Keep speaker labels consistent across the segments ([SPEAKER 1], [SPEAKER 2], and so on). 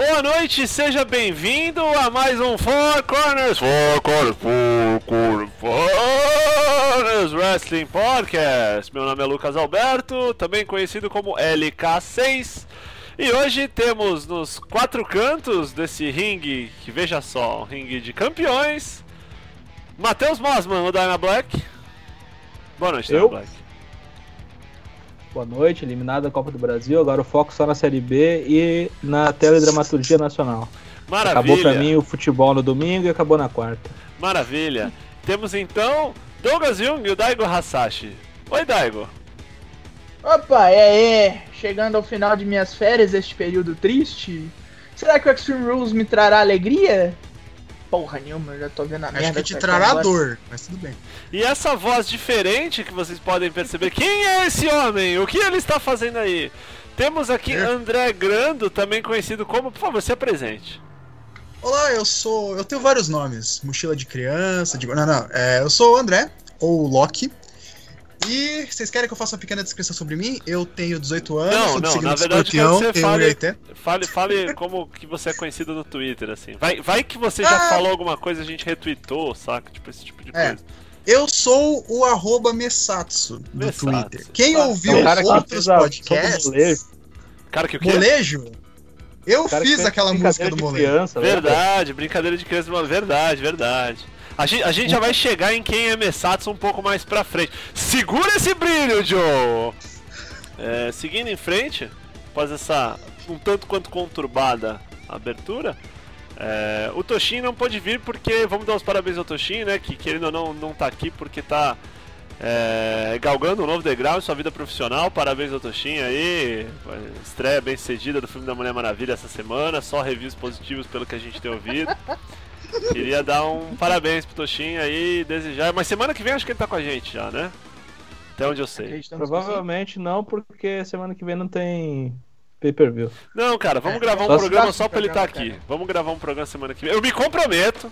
[SPEAKER 1] Boa noite, seja bem-vindo a mais um Four Corners, Four Corners, Four Corners, Four Corners Wrestling Podcast. Meu nome é Lucas Alberto, também conhecido como LK6. E hoje temos nos quatro cantos desse ringue, que veja só, um ringue de campeões, Matheus Mosman, o Dyna Black. Boa noite, Dyna? Black.
[SPEAKER 2] Boa noite, eliminado da Copa do Brasil, agora o foco só na Série B e na teledramaturgia nacional.
[SPEAKER 1] Maravilha.
[SPEAKER 2] Acabou pra mim o futebol no domingo e acabou na quarta.
[SPEAKER 1] Maravilha. Temos então Douglas Jung e o Daigo Hasashi. Oi, Daigo.
[SPEAKER 3] Opa, e aí? Chegando ao final de minhas férias, este período triste. Será que o Extreme Rules me trará alegria? Porra nenhuma, eu já tô vendo a merda.
[SPEAKER 4] Acho que te trará dor, mas tudo bem.
[SPEAKER 1] E essa voz diferente que vocês podem perceber, quem é esse homem? O que ele está fazendo aí? Temos aqui
[SPEAKER 4] É.
[SPEAKER 1] André Grando, também conhecido como, por favor, se apresente.
[SPEAKER 4] Olá, eu sou. Eu tenho vários nomes. Mochila de criança, de. Não, não. É, eu sou o André, ou Loki. E vocês querem que eu faça uma pequena descrição sobre mim? Eu tenho 18 anos,
[SPEAKER 1] Não,
[SPEAKER 4] sou do
[SPEAKER 1] não, na
[SPEAKER 4] de
[SPEAKER 1] verdade,
[SPEAKER 4] escorpião,
[SPEAKER 1] que você
[SPEAKER 4] tenho
[SPEAKER 1] fale-
[SPEAKER 4] 1,80.
[SPEAKER 1] Fale, fale como que você é conhecido no Twitter, assim. Vai, vai que você já
[SPEAKER 4] Ah.
[SPEAKER 1] falou alguma coisa, a gente retweetou, saca? Tipo, esse tipo de
[SPEAKER 4] É.
[SPEAKER 1] coisa.
[SPEAKER 4] Eu sou o arroba Messatsu do
[SPEAKER 1] Messatsu.
[SPEAKER 4] Twitter. Quem
[SPEAKER 1] Tá.
[SPEAKER 4] ouviu
[SPEAKER 2] É o cara que
[SPEAKER 4] outros
[SPEAKER 2] a-
[SPEAKER 4] podcasts.
[SPEAKER 1] Cara, que o quê?
[SPEAKER 4] Molejo? Eu
[SPEAKER 2] que
[SPEAKER 4] fiz aquela música do molejo.
[SPEAKER 2] criança, lembra?
[SPEAKER 1] Verdade, brincadeira de criança, mano. Verdade, verdade. A gente, a gente já vai chegar em quem é Messatsu um pouco mais pra frente. Segura esse brilho, Joe! É, seguindo em frente, após essa um tanto quanto conturbada abertura, é, o Toshin não pôde vir porque, vamos dar os parabéns ao Toshin, né? Que querendo ou não, não tá aqui porque tá é, galgando um novo degrau em sua vida profissional. Parabéns ao Toshin aí. Estreia bem cedida do filme da Mulher Maravilha essa semana. Só reviews positivos pelo que a gente tem ouvido. Queria dar um parabéns pro Toshin aí, desejar. Mas semana que vem acho que ele tá com a gente já, né? Até onde eu sei.
[SPEAKER 2] Provavelmente não, porque semana que vem não tem pay-per-view.
[SPEAKER 1] Não, cara, vamos
[SPEAKER 4] É,
[SPEAKER 1] gravar um programa só pra ele estar
[SPEAKER 3] programa,
[SPEAKER 1] aqui. Vamos gravar um programa semana que vem. Eu me comprometo.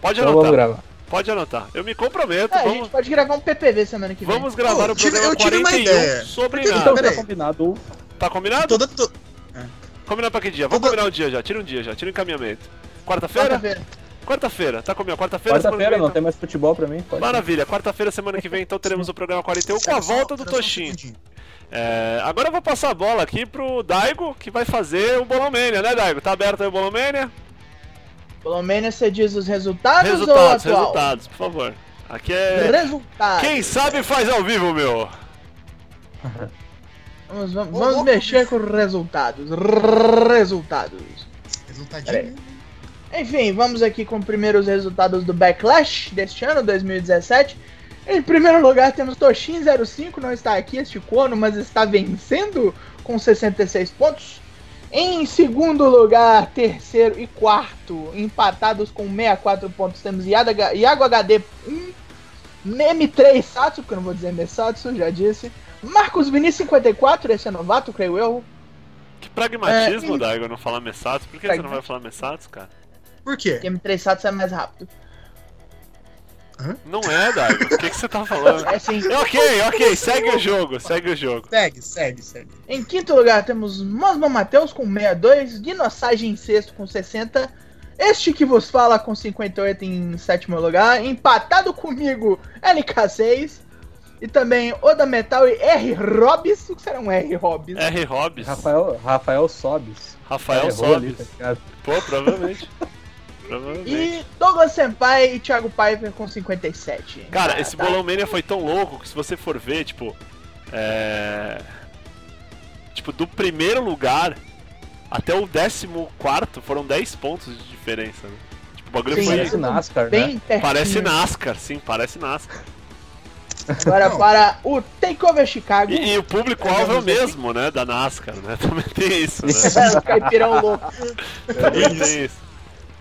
[SPEAKER 1] Pode
[SPEAKER 2] Então vamos
[SPEAKER 1] anotar.
[SPEAKER 2] gravar.
[SPEAKER 1] Pode anotar. Eu me comprometo.
[SPEAKER 3] É, a
[SPEAKER 1] vamos
[SPEAKER 3] gente pode gravar um PPV semana que vem.
[SPEAKER 1] vamos gravar
[SPEAKER 4] Pô,
[SPEAKER 1] o programa
[SPEAKER 4] eu tive uma
[SPEAKER 1] 41
[SPEAKER 4] ideia.
[SPEAKER 1] sobre
[SPEAKER 4] Por que-
[SPEAKER 1] nada.
[SPEAKER 4] Então,
[SPEAKER 2] tá combinado.
[SPEAKER 1] Tá combinado?
[SPEAKER 4] Toda, to-
[SPEAKER 1] Combinado pra que dia? Vamos
[SPEAKER 4] Toda-
[SPEAKER 1] combinar um dia já. Tira um dia já. Tira o encaminhamento. Quarta-feira?
[SPEAKER 3] Quarta-feira.
[SPEAKER 1] Quarta-feira. Tá combinado. Quarta-feira, semana que
[SPEAKER 2] Quarta-feira
[SPEAKER 1] vem,
[SPEAKER 2] não tem mais futebol pra mim. Pode.
[SPEAKER 1] Maravilha. Quarta-feira, semana que vem, então teremos o programa 41 com a volta do Toshin. É, agora eu vou passar a bola aqui pro Daigo, que vai fazer o Bolomania, né, Daigo? Tá aberto aí o Bolomania?
[SPEAKER 3] Pelo menos você diz os resultados,
[SPEAKER 1] Resultados,
[SPEAKER 3] ou atual?
[SPEAKER 1] resultados, por favor. Aqui é.
[SPEAKER 3] Resultados.
[SPEAKER 1] Quem sabe faz ao vivo, meu.
[SPEAKER 3] Vamos, vamos, vamos mexer com resultados. Resultados.
[SPEAKER 4] Resultadinho.
[SPEAKER 3] Enfim, vamos aqui com primeiro os resultados do Backlash deste ano, 2017. Em primeiro lugar temos Toshin05, não está aqui este corno, mas está vencendo com 66 pontos. Em segundo lugar, terceiro e quarto, empatados com 64 pontos, temos Iago HD 1, M3 Satsu, porque eu não vou dizer Messatsu, já disse. Marcos Vinícius 54, esse é novato, creio eu.
[SPEAKER 1] Que pragmatismo,
[SPEAKER 3] É, e-
[SPEAKER 1] Daigo, não falar Messatos. Por que você não vai falar Messatos, cara?
[SPEAKER 4] Por quê?
[SPEAKER 3] porque M3 Satsu é mais rápido.
[SPEAKER 1] Não é, Daigo. O que, que você tá falando?
[SPEAKER 3] É sim.
[SPEAKER 1] ok, ok, segue o jogo, segue o jogo.
[SPEAKER 4] Segue, segue, segue.
[SPEAKER 3] Em quinto lugar temos Mosman Matheus com 62, Guinossagem em sexto com 60, este que vos fala com 58 em sétimo lugar, empatado comigo LK6 e também Oda Metal e R Robis, o que será um R Robis?
[SPEAKER 1] R. Hobbs,
[SPEAKER 2] Rafael, Rafael Sobes.
[SPEAKER 1] Rafael Sobes.
[SPEAKER 2] tá?
[SPEAKER 1] Pô, provavelmente. Provavelmente.
[SPEAKER 3] E Douglas Senpai e Thiago Piper com 57.
[SPEAKER 1] Cara,
[SPEAKER 3] Ah,
[SPEAKER 1] esse
[SPEAKER 3] tá.
[SPEAKER 1] Bolão Mania foi tão louco que se você for ver, tipo. É. Tipo, do primeiro lugar até o décimo quarto foram 10 pontos de diferença, né? Tipo, o bagulho
[SPEAKER 3] Sim,
[SPEAKER 1] foi.
[SPEAKER 2] Parece NASCAR, né?
[SPEAKER 1] Parece NASCAR, sim, parece NASCAR.
[SPEAKER 3] Agora
[SPEAKER 4] Não.
[SPEAKER 3] para o Takeover Chicago.
[SPEAKER 1] E, e o público-alvo é o mesmo, né? Da NASCAR, né? Também tem isso, né?
[SPEAKER 3] É, o caipirão louco.
[SPEAKER 1] Também tem isso.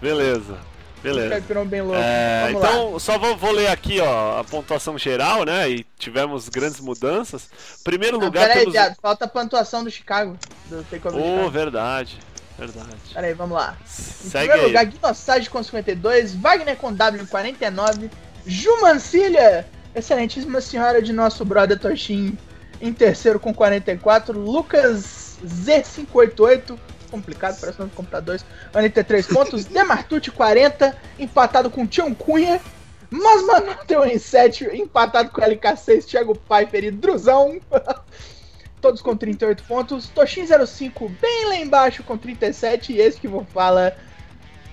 [SPEAKER 1] Beleza, beleza.
[SPEAKER 3] caipirão bem louco.
[SPEAKER 1] É,
[SPEAKER 3] Vamos lá.
[SPEAKER 1] então, só vou, vou ler aqui, ó, a pontuação geral, né? E tivemos grandes mudanças. Primeiro
[SPEAKER 3] Não,
[SPEAKER 1] lugar
[SPEAKER 3] pera aí,
[SPEAKER 1] temos.
[SPEAKER 3] falta a pontuação do Chicago. Do Takeover
[SPEAKER 1] Oh,
[SPEAKER 3] Chicago.
[SPEAKER 1] verdade. Verdade.
[SPEAKER 3] Pera aí, vamos lá. Em
[SPEAKER 1] Segue
[SPEAKER 3] primeiro
[SPEAKER 1] aí.
[SPEAKER 3] lugar, Guinossage com 52, Wagner com W com 49, Jumancilha, excelentíssima senhora de nosso brother Toshin, em terceiro com 44, Lucas Z588 complicado, nome de computadores. 43 pontos. Demartucci 40, empatado com Tião Cunha. Mas Manuteu em 7, empatado com LK6, Thiago Pfeiffer e Druzão. Todos com 38 pontos. Toshin 05 bem lá embaixo com 37. E esse que vou falar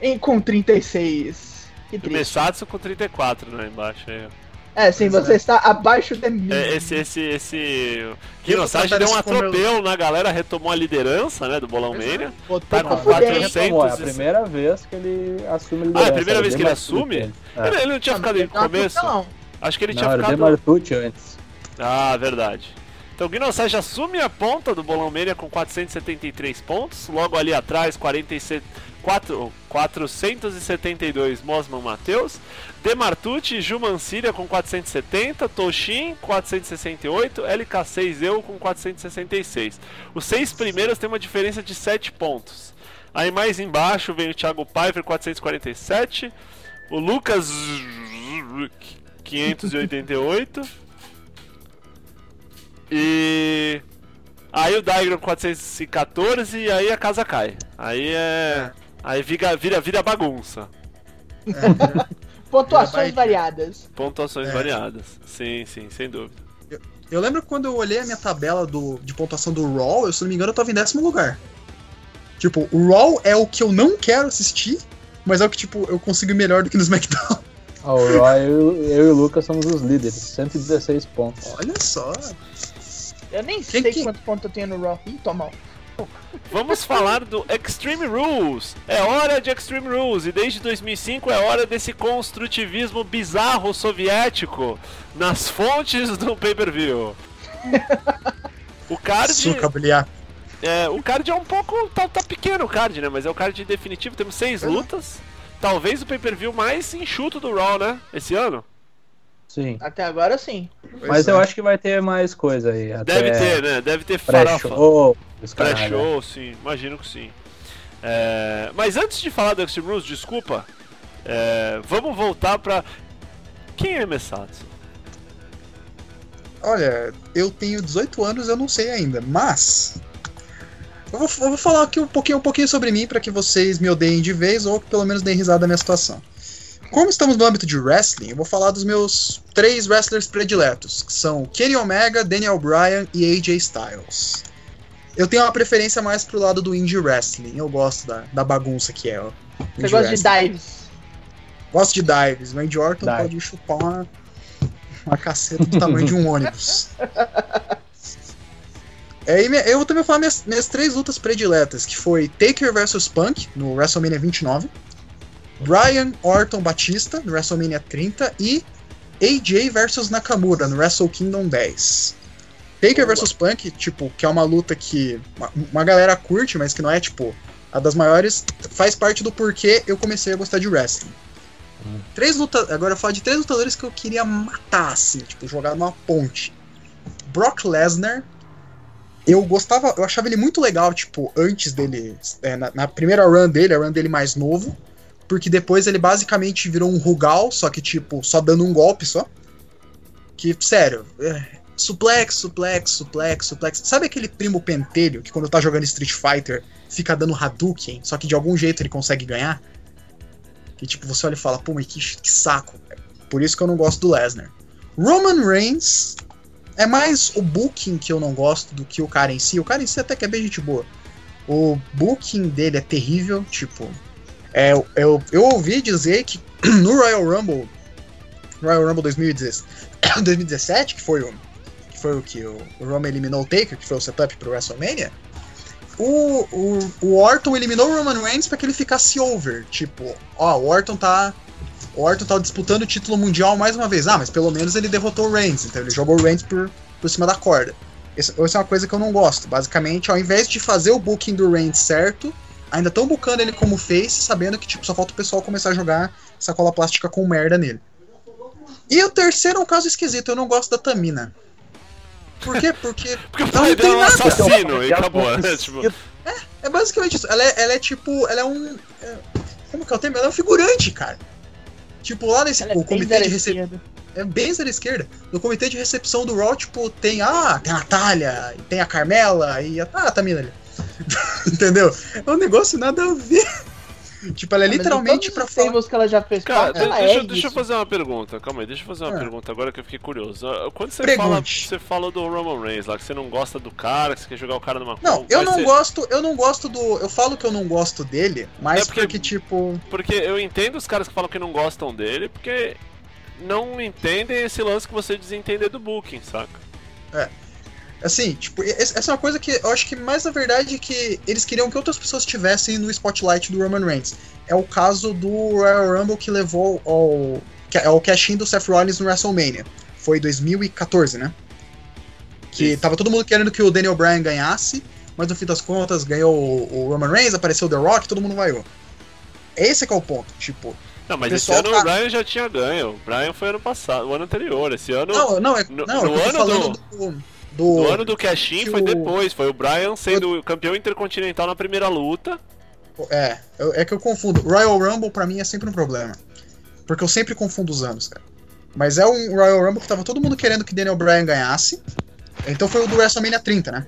[SPEAKER 3] em, com 36. Que
[SPEAKER 1] O
[SPEAKER 3] triste.
[SPEAKER 1] Messatsu com 34 lá embaixo aí.
[SPEAKER 3] É, sim, você está abaixo de mim.
[SPEAKER 1] É, esse, esse, esse.
[SPEAKER 4] Vou
[SPEAKER 1] deu um atropelo na galera, retomou a liderança, né, do Bolão Mania.
[SPEAKER 3] Botou
[SPEAKER 1] tá com
[SPEAKER 3] fuder, hein?
[SPEAKER 1] 400.
[SPEAKER 2] Retomou, é a
[SPEAKER 1] 400
[SPEAKER 2] primeira vez que ele assume a
[SPEAKER 1] Ah,
[SPEAKER 2] liderança.
[SPEAKER 1] é a primeira vez que ele assume?
[SPEAKER 2] antes. É.
[SPEAKER 1] Ele, ele não tinha ficado
[SPEAKER 3] Não,
[SPEAKER 1] começo?
[SPEAKER 3] Não,
[SPEAKER 1] Acho que ele
[SPEAKER 2] Não,
[SPEAKER 1] tinha ficado.
[SPEAKER 2] Demartucci antes.
[SPEAKER 1] Ah, verdade. Então o Guinosage assume a ponta do Bolão Mania com 473 pontos. Logo ali atrás, 47, 4, 472 Mosman Matheus. Demartucci e Jumancíria com 470. Toshin 468. LK6 eu com 466. Os seis primeiros têm uma diferença de 7 pontos. Aí mais embaixo vem o Thiago Pfeiffer 447. O Lucas 588. E aí o Daigron 414 e aí a casa cai. Aí é. Aí vira, vira, vira bagunça.
[SPEAKER 3] Pontuações variadas.
[SPEAKER 1] Pontuações
[SPEAKER 4] É.
[SPEAKER 1] variadas. Sim, sim, sem dúvida.
[SPEAKER 4] Eu lembro quando eu olhei a minha tabela do, de pontuação do Raw, eu, se não me engano, eu tava em décimo lugar. Tipo, o Raw é o que eu não quero assistir, mas é o que, tipo, eu consigo melhor do que no SmackDown.
[SPEAKER 2] Ah, o Roy, eu, eu e o Lucas somos os líderes, 116 pontos.
[SPEAKER 4] Olha só.
[SPEAKER 3] Eu nem
[SPEAKER 4] Quem
[SPEAKER 3] sei
[SPEAKER 4] que-
[SPEAKER 3] quantos pontos eu tenho no Raw. Ih, tô mal.
[SPEAKER 1] Vamos falar do Extreme Rules. É hora de Extreme Rules e desde 2005 é hora desse construtivismo bizarro soviético nas fontes do pay-per-view. O card,
[SPEAKER 4] Suca,
[SPEAKER 1] é, o card é um pouco tá, tá pequeno o card, né? Mas é o card definitivo. Temos seis
[SPEAKER 4] Uhum.
[SPEAKER 1] lutas. Talvez o pay-per-view mais enxuto do Raw, né? Esse ano.
[SPEAKER 2] Sim.
[SPEAKER 3] Até agora sim.
[SPEAKER 2] Mas eu acho que vai ter mais coisa aí. Até
[SPEAKER 1] Deve ter, né? Deve ter farofa.
[SPEAKER 2] Pré-show.
[SPEAKER 1] Pré-show, sim, imagino que sim. É, mas antes de falar do Extreme Rules, desculpa, é, vamos voltar pra. Quem é Messatsu?
[SPEAKER 4] Olha, eu tenho 18 anos, eu não sei ainda, mas. Eu vou, eu vou falar aqui um pouquinho, um pouquinho sobre mim para que vocês me odeiem de vez ou que pelo menos deem risada da minha situação. Como estamos no âmbito de wrestling, eu vou falar dos meus três wrestlers prediletos, que são Kenny Omega, Daniel Bryan e AJ Styles. Eu tenho uma preferência mais pro lado do indie wrestling, eu gosto da, da bagunça que é. ó,
[SPEAKER 3] Você gosta de
[SPEAKER 4] wrestling.
[SPEAKER 3] dives.
[SPEAKER 4] Gosto de dives, mas Randy Orton
[SPEAKER 2] Dive.
[SPEAKER 4] pode chupar uma, uma caceta do tamanho de um ônibus. É, eu também vou falar minhas, minhas três lutas prediletas, que foi Taker vs Punk, no WrestleMania 29, Brian Orton Batista, no WrestleMania 30, e AJ vs Nakamura, no Wrestle Kingdom 10. Taker vs Punk, tipo, que é uma luta que uma, uma galera curte, mas que não é, tipo, a das maiores, faz parte do porquê eu comecei a gostar de wrestling. Três lutas. Agora eu falo de três lutadores que eu queria matar, assim, tipo, jogar numa ponte. Brock Lesnar. Eu gostava, eu achava ele muito legal, tipo, antes dele. é, na, na primeira run dele, a run dele mais novo. Porque depois ele basicamente virou um Rugal, só que, tipo, só dando um golpe só. Que, sério, é, suplex, suplex, suplex, suplex. Sabe aquele primo pentelho que quando tá jogando Street Fighter fica dando Hadouken, só que de algum jeito ele consegue ganhar? Que tipo, você olha e fala, pô, mas que, que saco. Por isso que eu não gosto do Lesnar. Roman Reigns é mais o booking que eu não gosto do que o cara em si. O cara em si até que é bem gente boa. O booking dele é terrível, tipo. É, eu, eu ouvi dizer que no Royal Rumble, Royal Rumble 2017, 2017 que foi o que foi o que o, o Roman eliminou o Taker, que foi o setup pro WrestleMania, o, o, o Orton eliminou o Roman Reigns pra que ele ficasse over. Tipo, ó, o Orton tá. O Orton tá disputando o título mundial mais uma vez. Ah, mas pelo menos ele derrotou o Reigns. Então ele jogou o Reigns por, por cima da corda. Isso é uma coisa que eu não gosto. Basicamente, ao invés de fazer o booking do Reigns certo, ainda estão bookando ele como face, sabendo que tipo, só falta o pessoal começar a jogar sacola plástica com merda nele. E o terceiro é um caso esquisito, eu não gosto da Tamina. Por quê? Porque
[SPEAKER 1] Porque o
[SPEAKER 4] Ela não
[SPEAKER 1] dela é um
[SPEAKER 4] tem nada.
[SPEAKER 1] assassino e acabou, né? Tipo,
[SPEAKER 4] É basicamente isso. Ela é, ela é tipo. Ela é um. é- como que é o termo? Ela é um figurante, cara. Tipo, lá nesse
[SPEAKER 3] Ela é
[SPEAKER 4] o
[SPEAKER 3] bem
[SPEAKER 4] comitê
[SPEAKER 3] zero
[SPEAKER 4] de recepção.
[SPEAKER 3] esquerda.
[SPEAKER 4] É bem zero esquerda. No comitê de recepção do Raw, tipo, tem. Ah, tem a Natália, tem a Carmela e a. Ah, a Tamina ali. Entendeu? É um negócio nada a ver. Tipo, ela é
[SPEAKER 3] Mas em
[SPEAKER 4] literalmente pra falar.
[SPEAKER 3] tables que ela já fez
[SPEAKER 1] Cara,
[SPEAKER 3] parte, ela
[SPEAKER 1] deixa,
[SPEAKER 3] é
[SPEAKER 1] deixa eu fazer uma pergunta. Calma aí, deixa eu fazer uma
[SPEAKER 4] Ah.
[SPEAKER 1] pergunta agora que eu fiquei curioso. Ah, Quando você
[SPEAKER 4] Pergunte.
[SPEAKER 1] fala, você falou do Roman Reigns lá, que você não gosta do cara, que você quer jogar o cara numa
[SPEAKER 4] Não, eu não
[SPEAKER 1] você-
[SPEAKER 4] gosto, eu não gosto do. Eu falo que eu não gosto dele, mas
[SPEAKER 1] É porque-
[SPEAKER 4] porque, tipo.
[SPEAKER 1] Porque eu entendo os caras que falam que não gostam dele, porque não entendem esse lance que você desentender do booking, saca?
[SPEAKER 4] Assim, tipo, es- essa é uma coisa que eu acho que mais na verdade é que eles queriam que outras pessoas estivessem no spotlight do Roman Reigns. É o caso do Royal Rumble que levou ao. que é o cash-in do Seth Rollins no WrestleMania. Foi 2014, né? Que
[SPEAKER 1] Isso.
[SPEAKER 4] tava todo mundo querendo que o Daniel Bryan ganhasse, mas no fim das contas ganhou o, o Roman Reigns, apareceu o The Rock, todo mundo vaiou. Esse que é o ponto, tipo.
[SPEAKER 1] Não, mas esse ano
[SPEAKER 4] tá-
[SPEAKER 1] o Brian já tinha ganho. O Brian foi ano passado, o ano anterior. Esse ano,
[SPEAKER 4] Não, não, é,
[SPEAKER 1] no-
[SPEAKER 4] não,
[SPEAKER 1] no
[SPEAKER 4] tô
[SPEAKER 1] ano
[SPEAKER 4] falando do. Do,
[SPEAKER 1] o ano do cash-in foi
[SPEAKER 4] o-
[SPEAKER 1] depois. Foi o Brian sendo o campeão intercontinental na primeira luta.
[SPEAKER 4] É, eu- é que eu confundo. Royal Rumble pra mim é sempre um problema. Porque eu sempre confundo os anos, cara. Mas é um Royal Rumble que tava todo mundo querendo que Daniel Bryan ganhasse. Então foi o do WrestleMania 30, né?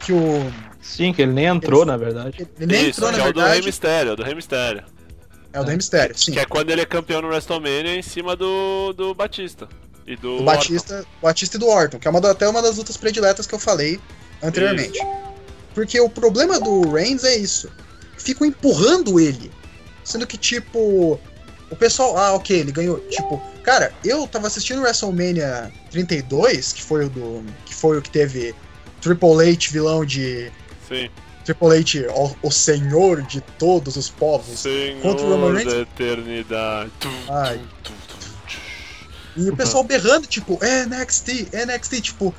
[SPEAKER 4] Que o.
[SPEAKER 2] Sim, que ele nem entrou, na verdade.
[SPEAKER 4] Ele nem
[SPEAKER 1] Isso,
[SPEAKER 4] entrou, na
[SPEAKER 1] que é o do Rei
[SPEAKER 4] verdade.
[SPEAKER 1] Mistério, é o do Rei Mistério.
[SPEAKER 4] É o do Rey Mysterio, sim.
[SPEAKER 1] Que é quando ele é campeão no WrestleMania em cima do, do Batista. E do
[SPEAKER 4] Do Batista, Batista e do Orton, que é uma, até uma das lutas prediletas que eu falei anteriormente. Porque o problema do Reigns é isso. Ficam empurrando ele. Sendo que, tipo. O pessoal. Ah, ok, ele ganhou. Tipo, cara, eu tava assistindo WrestleMania 32, que foi o do. Que foi o que teve Triple H vilão de.
[SPEAKER 1] Sim.
[SPEAKER 4] Triple H, o, o senhor de todos os povos. Contra o Roman
[SPEAKER 1] Senhor
[SPEAKER 4] Reigns?
[SPEAKER 1] da eternidade.
[SPEAKER 4] Ai. E o pessoal berrando, tipo, NXT, NXT, tipo,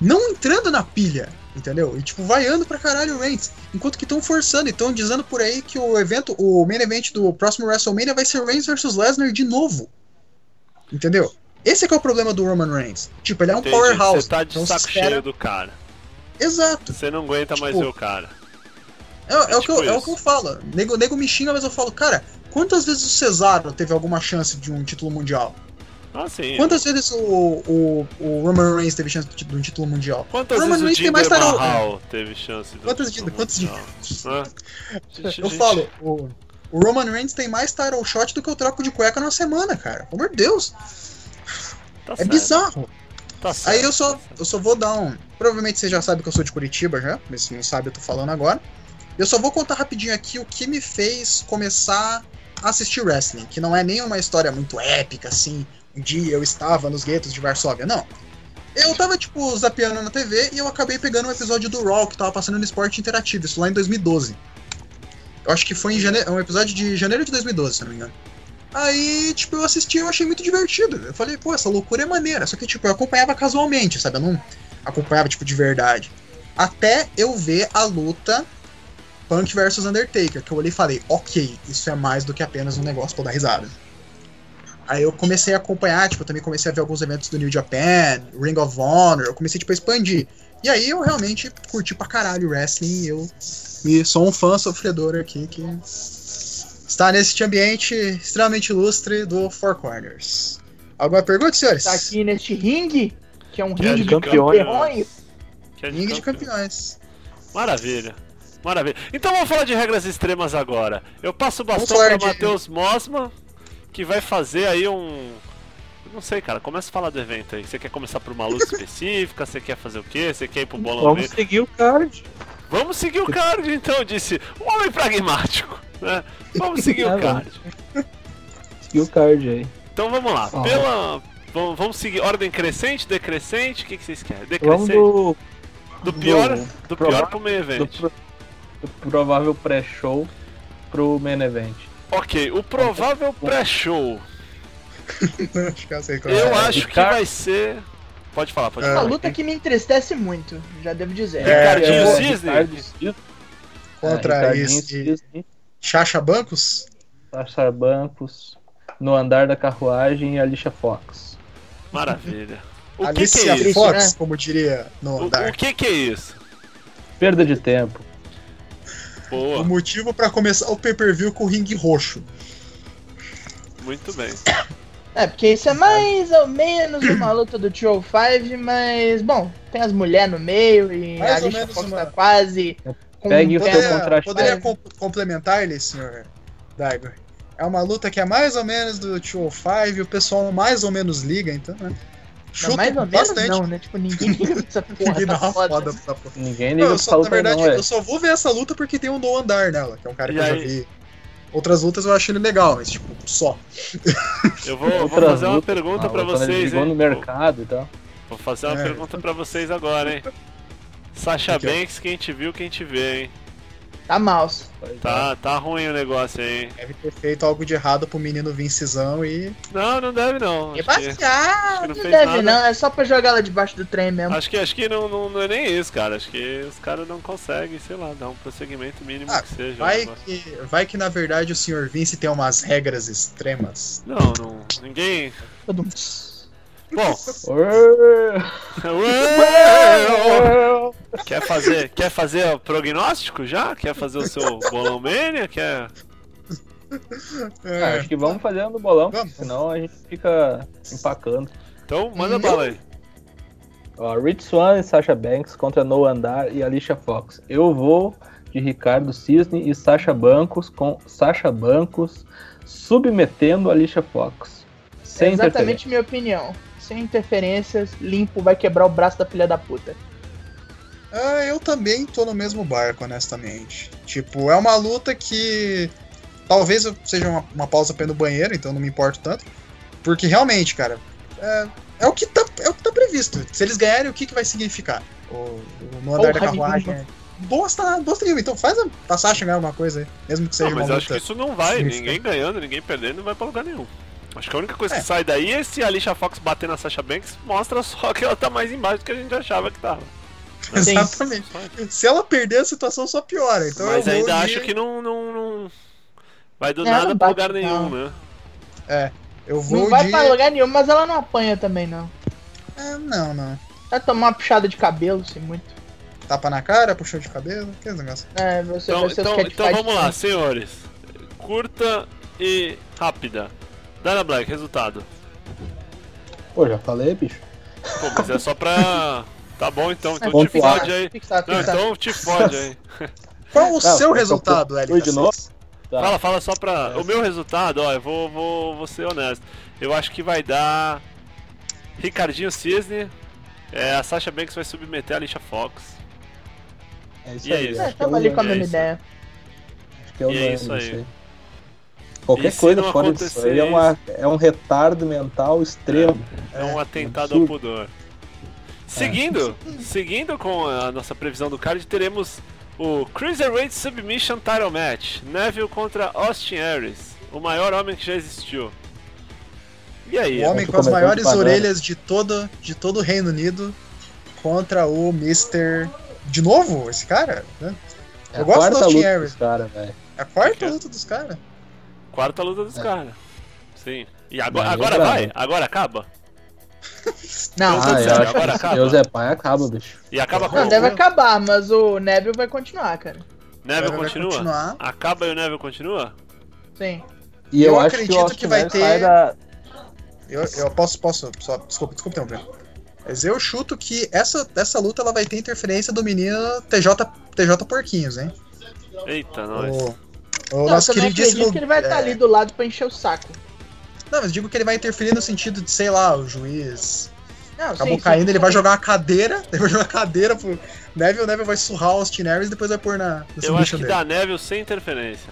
[SPEAKER 4] não entrando na pilha, entendeu? E, tipo, vaiando pra caralho o Reigns. Enquanto que estão forçando e estão dizendo por aí que o evento, o main event do próximo WrestleMania vai ser Reigns versus Lesnar de novo. Entendeu? Esse é que é o problema do Roman Reigns. Tipo, ele é um
[SPEAKER 1] Entendi,
[SPEAKER 4] powerhouse.
[SPEAKER 1] Você tá de
[SPEAKER 4] então
[SPEAKER 1] saco
[SPEAKER 4] espera-
[SPEAKER 1] cheio do cara.
[SPEAKER 4] Exato.
[SPEAKER 1] Você não aguenta mais
[SPEAKER 4] Tipo,
[SPEAKER 1] ver o cara.
[SPEAKER 4] É, é o, que
[SPEAKER 1] tipo
[SPEAKER 4] eu, é o que eu falo. Nego, nego me xinga, mas eu falo, cara, quantas vezes o Cesaro teve alguma chance de um título mundial?
[SPEAKER 1] Ah, sim.
[SPEAKER 4] Quantas vezes o, o, o Roman Reigns teve chance de um título mundial?
[SPEAKER 1] Quantas
[SPEAKER 4] Roman
[SPEAKER 1] vezes o
[SPEAKER 4] Reigns tem
[SPEAKER 1] Jinder
[SPEAKER 4] mais tarô-
[SPEAKER 1] Mahal teve chance do
[SPEAKER 4] Quantas
[SPEAKER 1] título
[SPEAKER 4] quantos
[SPEAKER 1] mundial? Gente,
[SPEAKER 4] Eu falo, o, o Roman Reigns tem mais title shot do que eu troco de cueca na semana, cara. Pelo amor de Deus.
[SPEAKER 1] tá
[SPEAKER 4] É
[SPEAKER 1] certo,
[SPEAKER 4] bizarro.
[SPEAKER 1] tá certo.
[SPEAKER 4] Aí eu só, eu só vou dar um. Provavelmente você já sabe que eu sou de Curitiba já, mas se não sabe, eu tô falando agora. Eu só vou contar rapidinho aqui o que me fez começar a assistir wrestling, que não é nem uma história muito épica, assim. Um dia eu estava nos guetos de Varsóvia, não. Eu tava, tipo, zapeando na TV e eu acabei pegando um episódio do Raw que tava passando no Esporte Interativo, isso lá em 2012. Eu acho que foi em janeiro, um episódio de janeiro de 2012, se não me engano. Aí, tipo, eu assisti e eu achei muito divertido. Eu falei, pô, essa loucura é maneira. Só que, tipo, eu acompanhava casualmente, sabe? Eu não acompanhava, tipo, de verdade. Até eu ver a luta Punk versus Undertaker, que eu olhei e falei, ok, isso é mais do que apenas um negócio pra dar risada. Aí eu comecei a acompanhar, tipo, eu também comecei a ver alguns eventos do New Japan, Ring of Honor, eu comecei, tipo, a expandir. E aí eu realmente curti pra caralho o wrestling e eu e sou um fã sofredor aqui que está nesse ambiente extremamente ilustre do Four Corners. Alguma pergunta, senhores?
[SPEAKER 3] Tá aqui neste ringue, que é um
[SPEAKER 1] Que
[SPEAKER 3] ringue
[SPEAKER 1] de
[SPEAKER 3] de
[SPEAKER 2] campeões.
[SPEAKER 3] campeões.
[SPEAKER 1] Que é de
[SPEAKER 4] Ringue de campeões.
[SPEAKER 1] Maravilha. Maravilha. Então vamos falar de regras extremas agora. Eu passo o bastão para
[SPEAKER 4] de-
[SPEAKER 1] Matheus Mosman, que vai fazer aí um. Não sei, cara. Começa a falar do evento aí. Você quer começar por uma luta específica? Você quer fazer o quê? Você quer ir pro bolão
[SPEAKER 2] Vamos
[SPEAKER 1] mesmo?
[SPEAKER 2] seguir o card.
[SPEAKER 1] Vamos seguir o card, então, disse o homem pragmático. Né? Vamos seguir
[SPEAKER 2] Ah,
[SPEAKER 1] o card.
[SPEAKER 2] Seguir o card aí.
[SPEAKER 1] Então vamos lá.
[SPEAKER 2] Ó.
[SPEAKER 1] Pela. Vamos, vamos seguir ordem crescente, decrescente? O que, que vocês querem?
[SPEAKER 2] Vamos
[SPEAKER 1] Decrescente?
[SPEAKER 2] do,
[SPEAKER 1] Do pior,
[SPEAKER 2] do-
[SPEAKER 1] do pior pro meio
[SPEAKER 2] do,
[SPEAKER 1] evento.
[SPEAKER 2] pro- do provável pré-show pro main event.
[SPEAKER 1] Ok, o provável pré-show.
[SPEAKER 4] que eu é.
[SPEAKER 1] Acho que vai ser. Pode falar, pode
[SPEAKER 4] É.
[SPEAKER 3] Uma
[SPEAKER 1] falar.
[SPEAKER 3] luta que me entristece muito, já devo dizer.
[SPEAKER 4] É,
[SPEAKER 1] Ricardinho
[SPEAKER 4] vou-
[SPEAKER 1] Cisne?
[SPEAKER 2] Ricardo Cisne.
[SPEAKER 4] Contra
[SPEAKER 2] É,
[SPEAKER 4] esse Chacha Bancos?
[SPEAKER 2] Sasha Bancos, no andar da carruagem e Alicia Fox.
[SPEAKER 1] Maravilha. O que,
[SPEAKER 4] Alicia
[SPEAKER 1] que é isso?
[SPEAKER 4] Fox,
[SPEAKER 3] né?
[SPEAKER 4] como diria no
[SPEAKER 1] O,
[SPEAKER 4] andar.
[SPEAKER 1] o que, que é isso?
[SPEAKER 2] Perda de tempo.
[SPEAKER 4] O
[SPEAKER 1] Boa,
[SPEAKER 4] motivo pra começar o pay-per-view com o ringue roxo.
[SPEAKER 1] muito bem.
[SPEAKER 3] É, porque isso é mais ou menos uma luta do 205, mas, bom, tem as mulheres no meio e
[SPEAKER 4] Mais
[SPEAKER 3] a Alicia
[SPEAKER 4] menos
[SPEAKER 3] Fox
[SPEAKER 4] uma-
[SPEAKER 3] tá quase Com-
[SPEAKER 2] Pegue o seu
[SPEAKER 4] Poderia,
[SPEAKER 2] contraste.
[SPEAKER 4] poderia com- complementar ele, senhor Daigo? É uma luta que é mais ou menos do 205 e o pessoal mais ou menos liga, então, né?
[SPEAKER 3] Não,
[SPEAKER 4] Chuto
[SPEAKER 3] mais ou menos
[SPEAKER 4] bastante.
[SPEAKER 3] não, né? Tipo, ninguém liga pra essa porra.
[SPEAKER 4] Ninguém
[SPEAKER 3] tá
[SPEAKER 4] uma
[SPEAKER 3] foda.
[SPEAKER 4] foda pra essa porra.
[SPEAKER 2] Ninguém liga
[SPEAKER 4] só, na
[SPEAKER 2] aí,
[SPEAKER 4] verdade,
[SPEAKER 2] não, é.
[SPEAKER 4] eu só vou ver essa luta porque tem um no andar nela, que é um cara que
[SPEAKER 1] E
[SPEAKER 4] eu já
[SPEAKER 1] aí?
[SPEAKER 4] vi. Outras lutas eu acho ele legal, mas tipo, só.
[SPEAKER 1] Eu vou, vou fazer uma
[SPEAKER 2] lutas,
[SPEAKER 1] pergunta
[SPEAKER 2] ah,
[SPEAKER 1] pra vocês, hein?
[SPEAKER 2] no mercado e tal.
[SPEAKER 1] Vou fazer uma
[SPEAKER 4] É.
[SPEAKER 1] pergunta pra vocês agora, hein? Sasha
[SPEAKER 4] O é?
[SPEAKER 1] Banks, quem te viu, quem te vê, hein?
[SPEAKER 3] Tá mouse.
[SPEAKER 1] Tá, tá ruim o negócio aí, hein?
[SPEAKER 4] Deve ter feito algo de errado pro menino Vincezão e.
[SPEAKER 1] Não, não deve não. Acho que,
[SPEAKER 3] Rebaixado,
[SPEAKER 1] não
[SPEAKER 3] não deve
[SPEAKER 1] nada.
[SPEAKER 3] não, é só pra jogar ela debaixo do trem mesmo.
[SPEAKER 1] acho que, acho que não, não, não é nem isso, cara. Acho que os caras não conseguem, sei lá, dar um prosseguimento mínimo
[SPEAKER 4] Ah,
[SPEAKER 1] que seja.
[SPEAKER 4] Vai
[SPEAKER 1] né?
[SPEAKER 4] que, vai que na verdade o senhor Vince tem umas regras extremas.
[SPEAKER 1] Não, não. Ninguém.
[SPEAKER 3] Todo mundo-
[SPEAKER 1] Bom, quer fazer, quer fazer o prognóstico já? Quer fazer o seu bolão mania? Quer.
[SPEAKER 4] É,
[SPEAKER 2] Ah, acho que vamos fazer no bolão,
[SPEAKER 4] Vamos.
[SPEAKER 2] senão a gente fica empacando.
[SPEAKER 1] Então, manda
[SPEAKER 4] Hum.
[SPEAKER 1] bala aí.
[SPEAKER 2] Ó, Rich Swan e Sasha Banks contra Noah Andar e Alicia Fox. Eu vou de Ricardo Cisne e Sasha Bancos com Sasha Bancos submetendo Alicia Fox. Sem
[SPEAKER 3] É exatamente minha opinião. Sem interferências, limpo, vai quebrar o braço da filha da puta.
[SPEAKER 4] Ah, eu também tô no mesmo barco, honestamente. Tipo, é uma luta que talvez eu- seja uma, uma pausa pra ir no banheiro, então não me importo tanto. Porque realmente, cara, é, é o, que tá, é o que tá previsto. Se eles ganharem, o que, que vai significar? O, o- no andar da carruagem. é Bosta, bosta nenhuma. Então faz a passagem ganhar alguma coisa aí. Mesmo que seja
[SPEAKER 1] Não, mas
[SPEAKER 4] uma
[SPEAKER 1] eu acho que isso não vai. Ninguém ganhando, ninguém perdendo, não vai pra lugar nenhum. Acho que a única coisa
[SPEAKER 4] É.
[SPEAKER 1] que sai daí é se a Alicia Fox bater na Sasha Banks, mostra só que ela tá mais embaixo do que a gente achava que tava.
[SPEAKER 3] Sim.
[SPEAKER 4] Exatamente. Se ela perder, a situação só piora. Então
[SPEAKER 1] Mas ainda acho que não, não, não vai do
[SPEAKER 3] Não,
[SPEAKER 1] nada
[SPEAKER 3] não
[SPEAKER 1] pra lugar nenhum,
[SPEAKER 3] não.
[SPEAKER 1] né?
[SPEAKER 4] Eu vou
[SPEAKER 3] Não vai
[SPEAKER 4] de.
[SPEAKER 3] pra lugar nenhum, mas ela não apanha também, não.
[SPEAKER 4] É, não, não.
[SPEAKER 3] Vai tomar uma puxada de cabelo, assim, muito.
[SPEAKER 4] Tapa na cara, puxão de cabelo, que negócio.
[SPEAKER 3] É, você
[SPEAKER 1] Então,
[SPEAKER 3] vai ser
[SPEAKER 1] então,
[SPEAKER 3] catfight
[SPEAKER 1] então vamos lá,
[SPEAKER 3] sim.
[SPEAKER 1] senhores. Curta e rápida. Dana Black, resultado.
[SPEAKER 2] Pô, já falei, bicho.
[SPEAKER 1] Pô, mas é só pra. Tá bom então, então te
[SPEAKER 2] Pontuar.
[SPEAKER 1] fode aí.
[SPEAKER 3] Fixado,
[SPEAKER 1] Não, então te fode aí.
[SPEAKER 4] Qual o
[SPEAKER 2] Não,
[SPEAKER 4] seu
[SPEAKER 2] eu
[SPEAKER 4] resultado, LK6?
[SPEAKER 2] de novo? Tá.
[SPEAKER 1] Fala, fala só pra. O meu resultado, ó, eu vou, vou, vou ser honesto. Eu acho que vai dar. Ricardinho Cisne. É, a Sasha Banks vai submeter a Alicia Fox.
[SPEAKER 2] É isso
[SPEAKER 1] E é
[SPEAKER 2] aí.
[SPEAKER 1] isso.
[SPEAKER 3] É,
[SPEAKER 2] que é
[SPEAKER 3] tamo ali com a
[SPEAKER 1] é
[SPEAKER 3] mesma
[SPEAKER 1] isso.
[SPEAKER 3] ideia.
[SPEAKER 2] acho que é o
[SPEAKER 1] E é isso aí.
[SPEAKER 2] Qualquer coisa fora disso
[SPEAKER 1] acontecer
[SPEAKER 2] aí é, uma, é um retardo mental extremo.
[SPEAKER 1] É um
[SPEAKER 4] É,
[SPEAKER 1] atentado
[SPEAKER 2] absurdo.
[SPEAKER 1] ao pudor. Seguindo, seguindo com a nossa previsão do card, teremos o Cruiserweight Submission Title Match. Neville contra Austin Aries, o maior homem que já existiu. E aí?
[SPEAKER 4] O homem com as maiores
[SPEAKER 2] com banana.
[SPEAKER 4] orelhas de todo, de todo o Reino Unido contra o Mr. De novo, esse cara? né?
[SPEAKER 2] É
[SPEAKER 4] Eu
[SPEAKER 2] a
[SPEAKER 4] gosto do
[SPEAKER 2] quarta
[SPEAKER 4] Austin
[SPEAKER 2] luta
[SPEAKER 4] Aries.
[SPEAKER 2] dos caras, velho.
[SPEAKER 4] É a quarta
[SPEAKER 1] é?
[SPEAKER 4] luta dos caras.
[SPEAKER 1] Quarta luta dos
[SPEAKER 2] É.
[SPEAKER 1] caras. Sim. E agora,
[SPEAKER 2] Mas
[SPEAKER 1] agora
[SPEAKER 2] é brabo.
[SPEAKER 1] vai? Agora acaba?
[SPEAKER 3] Não,
[SPEAKER 1] Eu
[SPEAKER 2] Ah, eu
[SPEAKER 1] dizendo,
[SPEAKER 2] acho
[SPEAKER 1] agora
[SPEAKER 2] que
[SPEAKER 1] acaba.
[SPEAKER 2] Deus é pai, acaba, bicho.
[SPEAKER 1] E acaba com
[SPEAKER 3] não, deve acabar, mas o Neville vai continuar, cara.
[SPEAKER 1] Neville
[SPEAKER 4] Vai
[SPEAKER 1] continua? Acaba e o Neville continua?
[SPEAKER 3] Sim.
[SPEAKER 2] E eu,
[SPEAKER 4] Eu
[SPEAKER 2] acho que,
[SPEAKER 4] acredito
[SPEAKER 2] Austin
[SPEAKER 4] que vai ter-
[SPEAKER 2] da...
[SPEAKER 4] Eu, eu posso, posso, só, desculpa, desculpa interromper. Mas eu chuto que essa, essa luta ela vai ter interferência do menino TJ, TJ Porquinhos, hein?
[SPEAKER 1] Eita, nós.
[SPEAKER 4] O, o
[SPEAKER 3] Não,
[SPEAKER 4] nosso queridíssimo.
[SPEAKER 3] acredito que ele vai estar
[SPEAKER 4] é,
[SPEAKER 3] ali do lado pra encher o saco.
[SPEAKER 4] Não, mas digo que ele vai interferir no sentido de, sei lá, o juiz
[SPEAKER 3] Não,
[SPEAKER 4] acabou
[SPEAKER 3] sim, sim,
[SPEAKER 4] caindo, ele vai
[SPEAKER 3] sim.
[SPEAKER 4] jogar uma cadeira, ele vai jogar uma cadeira pro Neville, o Neville vai surrar o Austin Aries e depois vai pôr na,
[SPEAKER 1] Eu acho que
[SPEAKER 4] dele.
[SPEAKER 1] dá Neville sem interferência.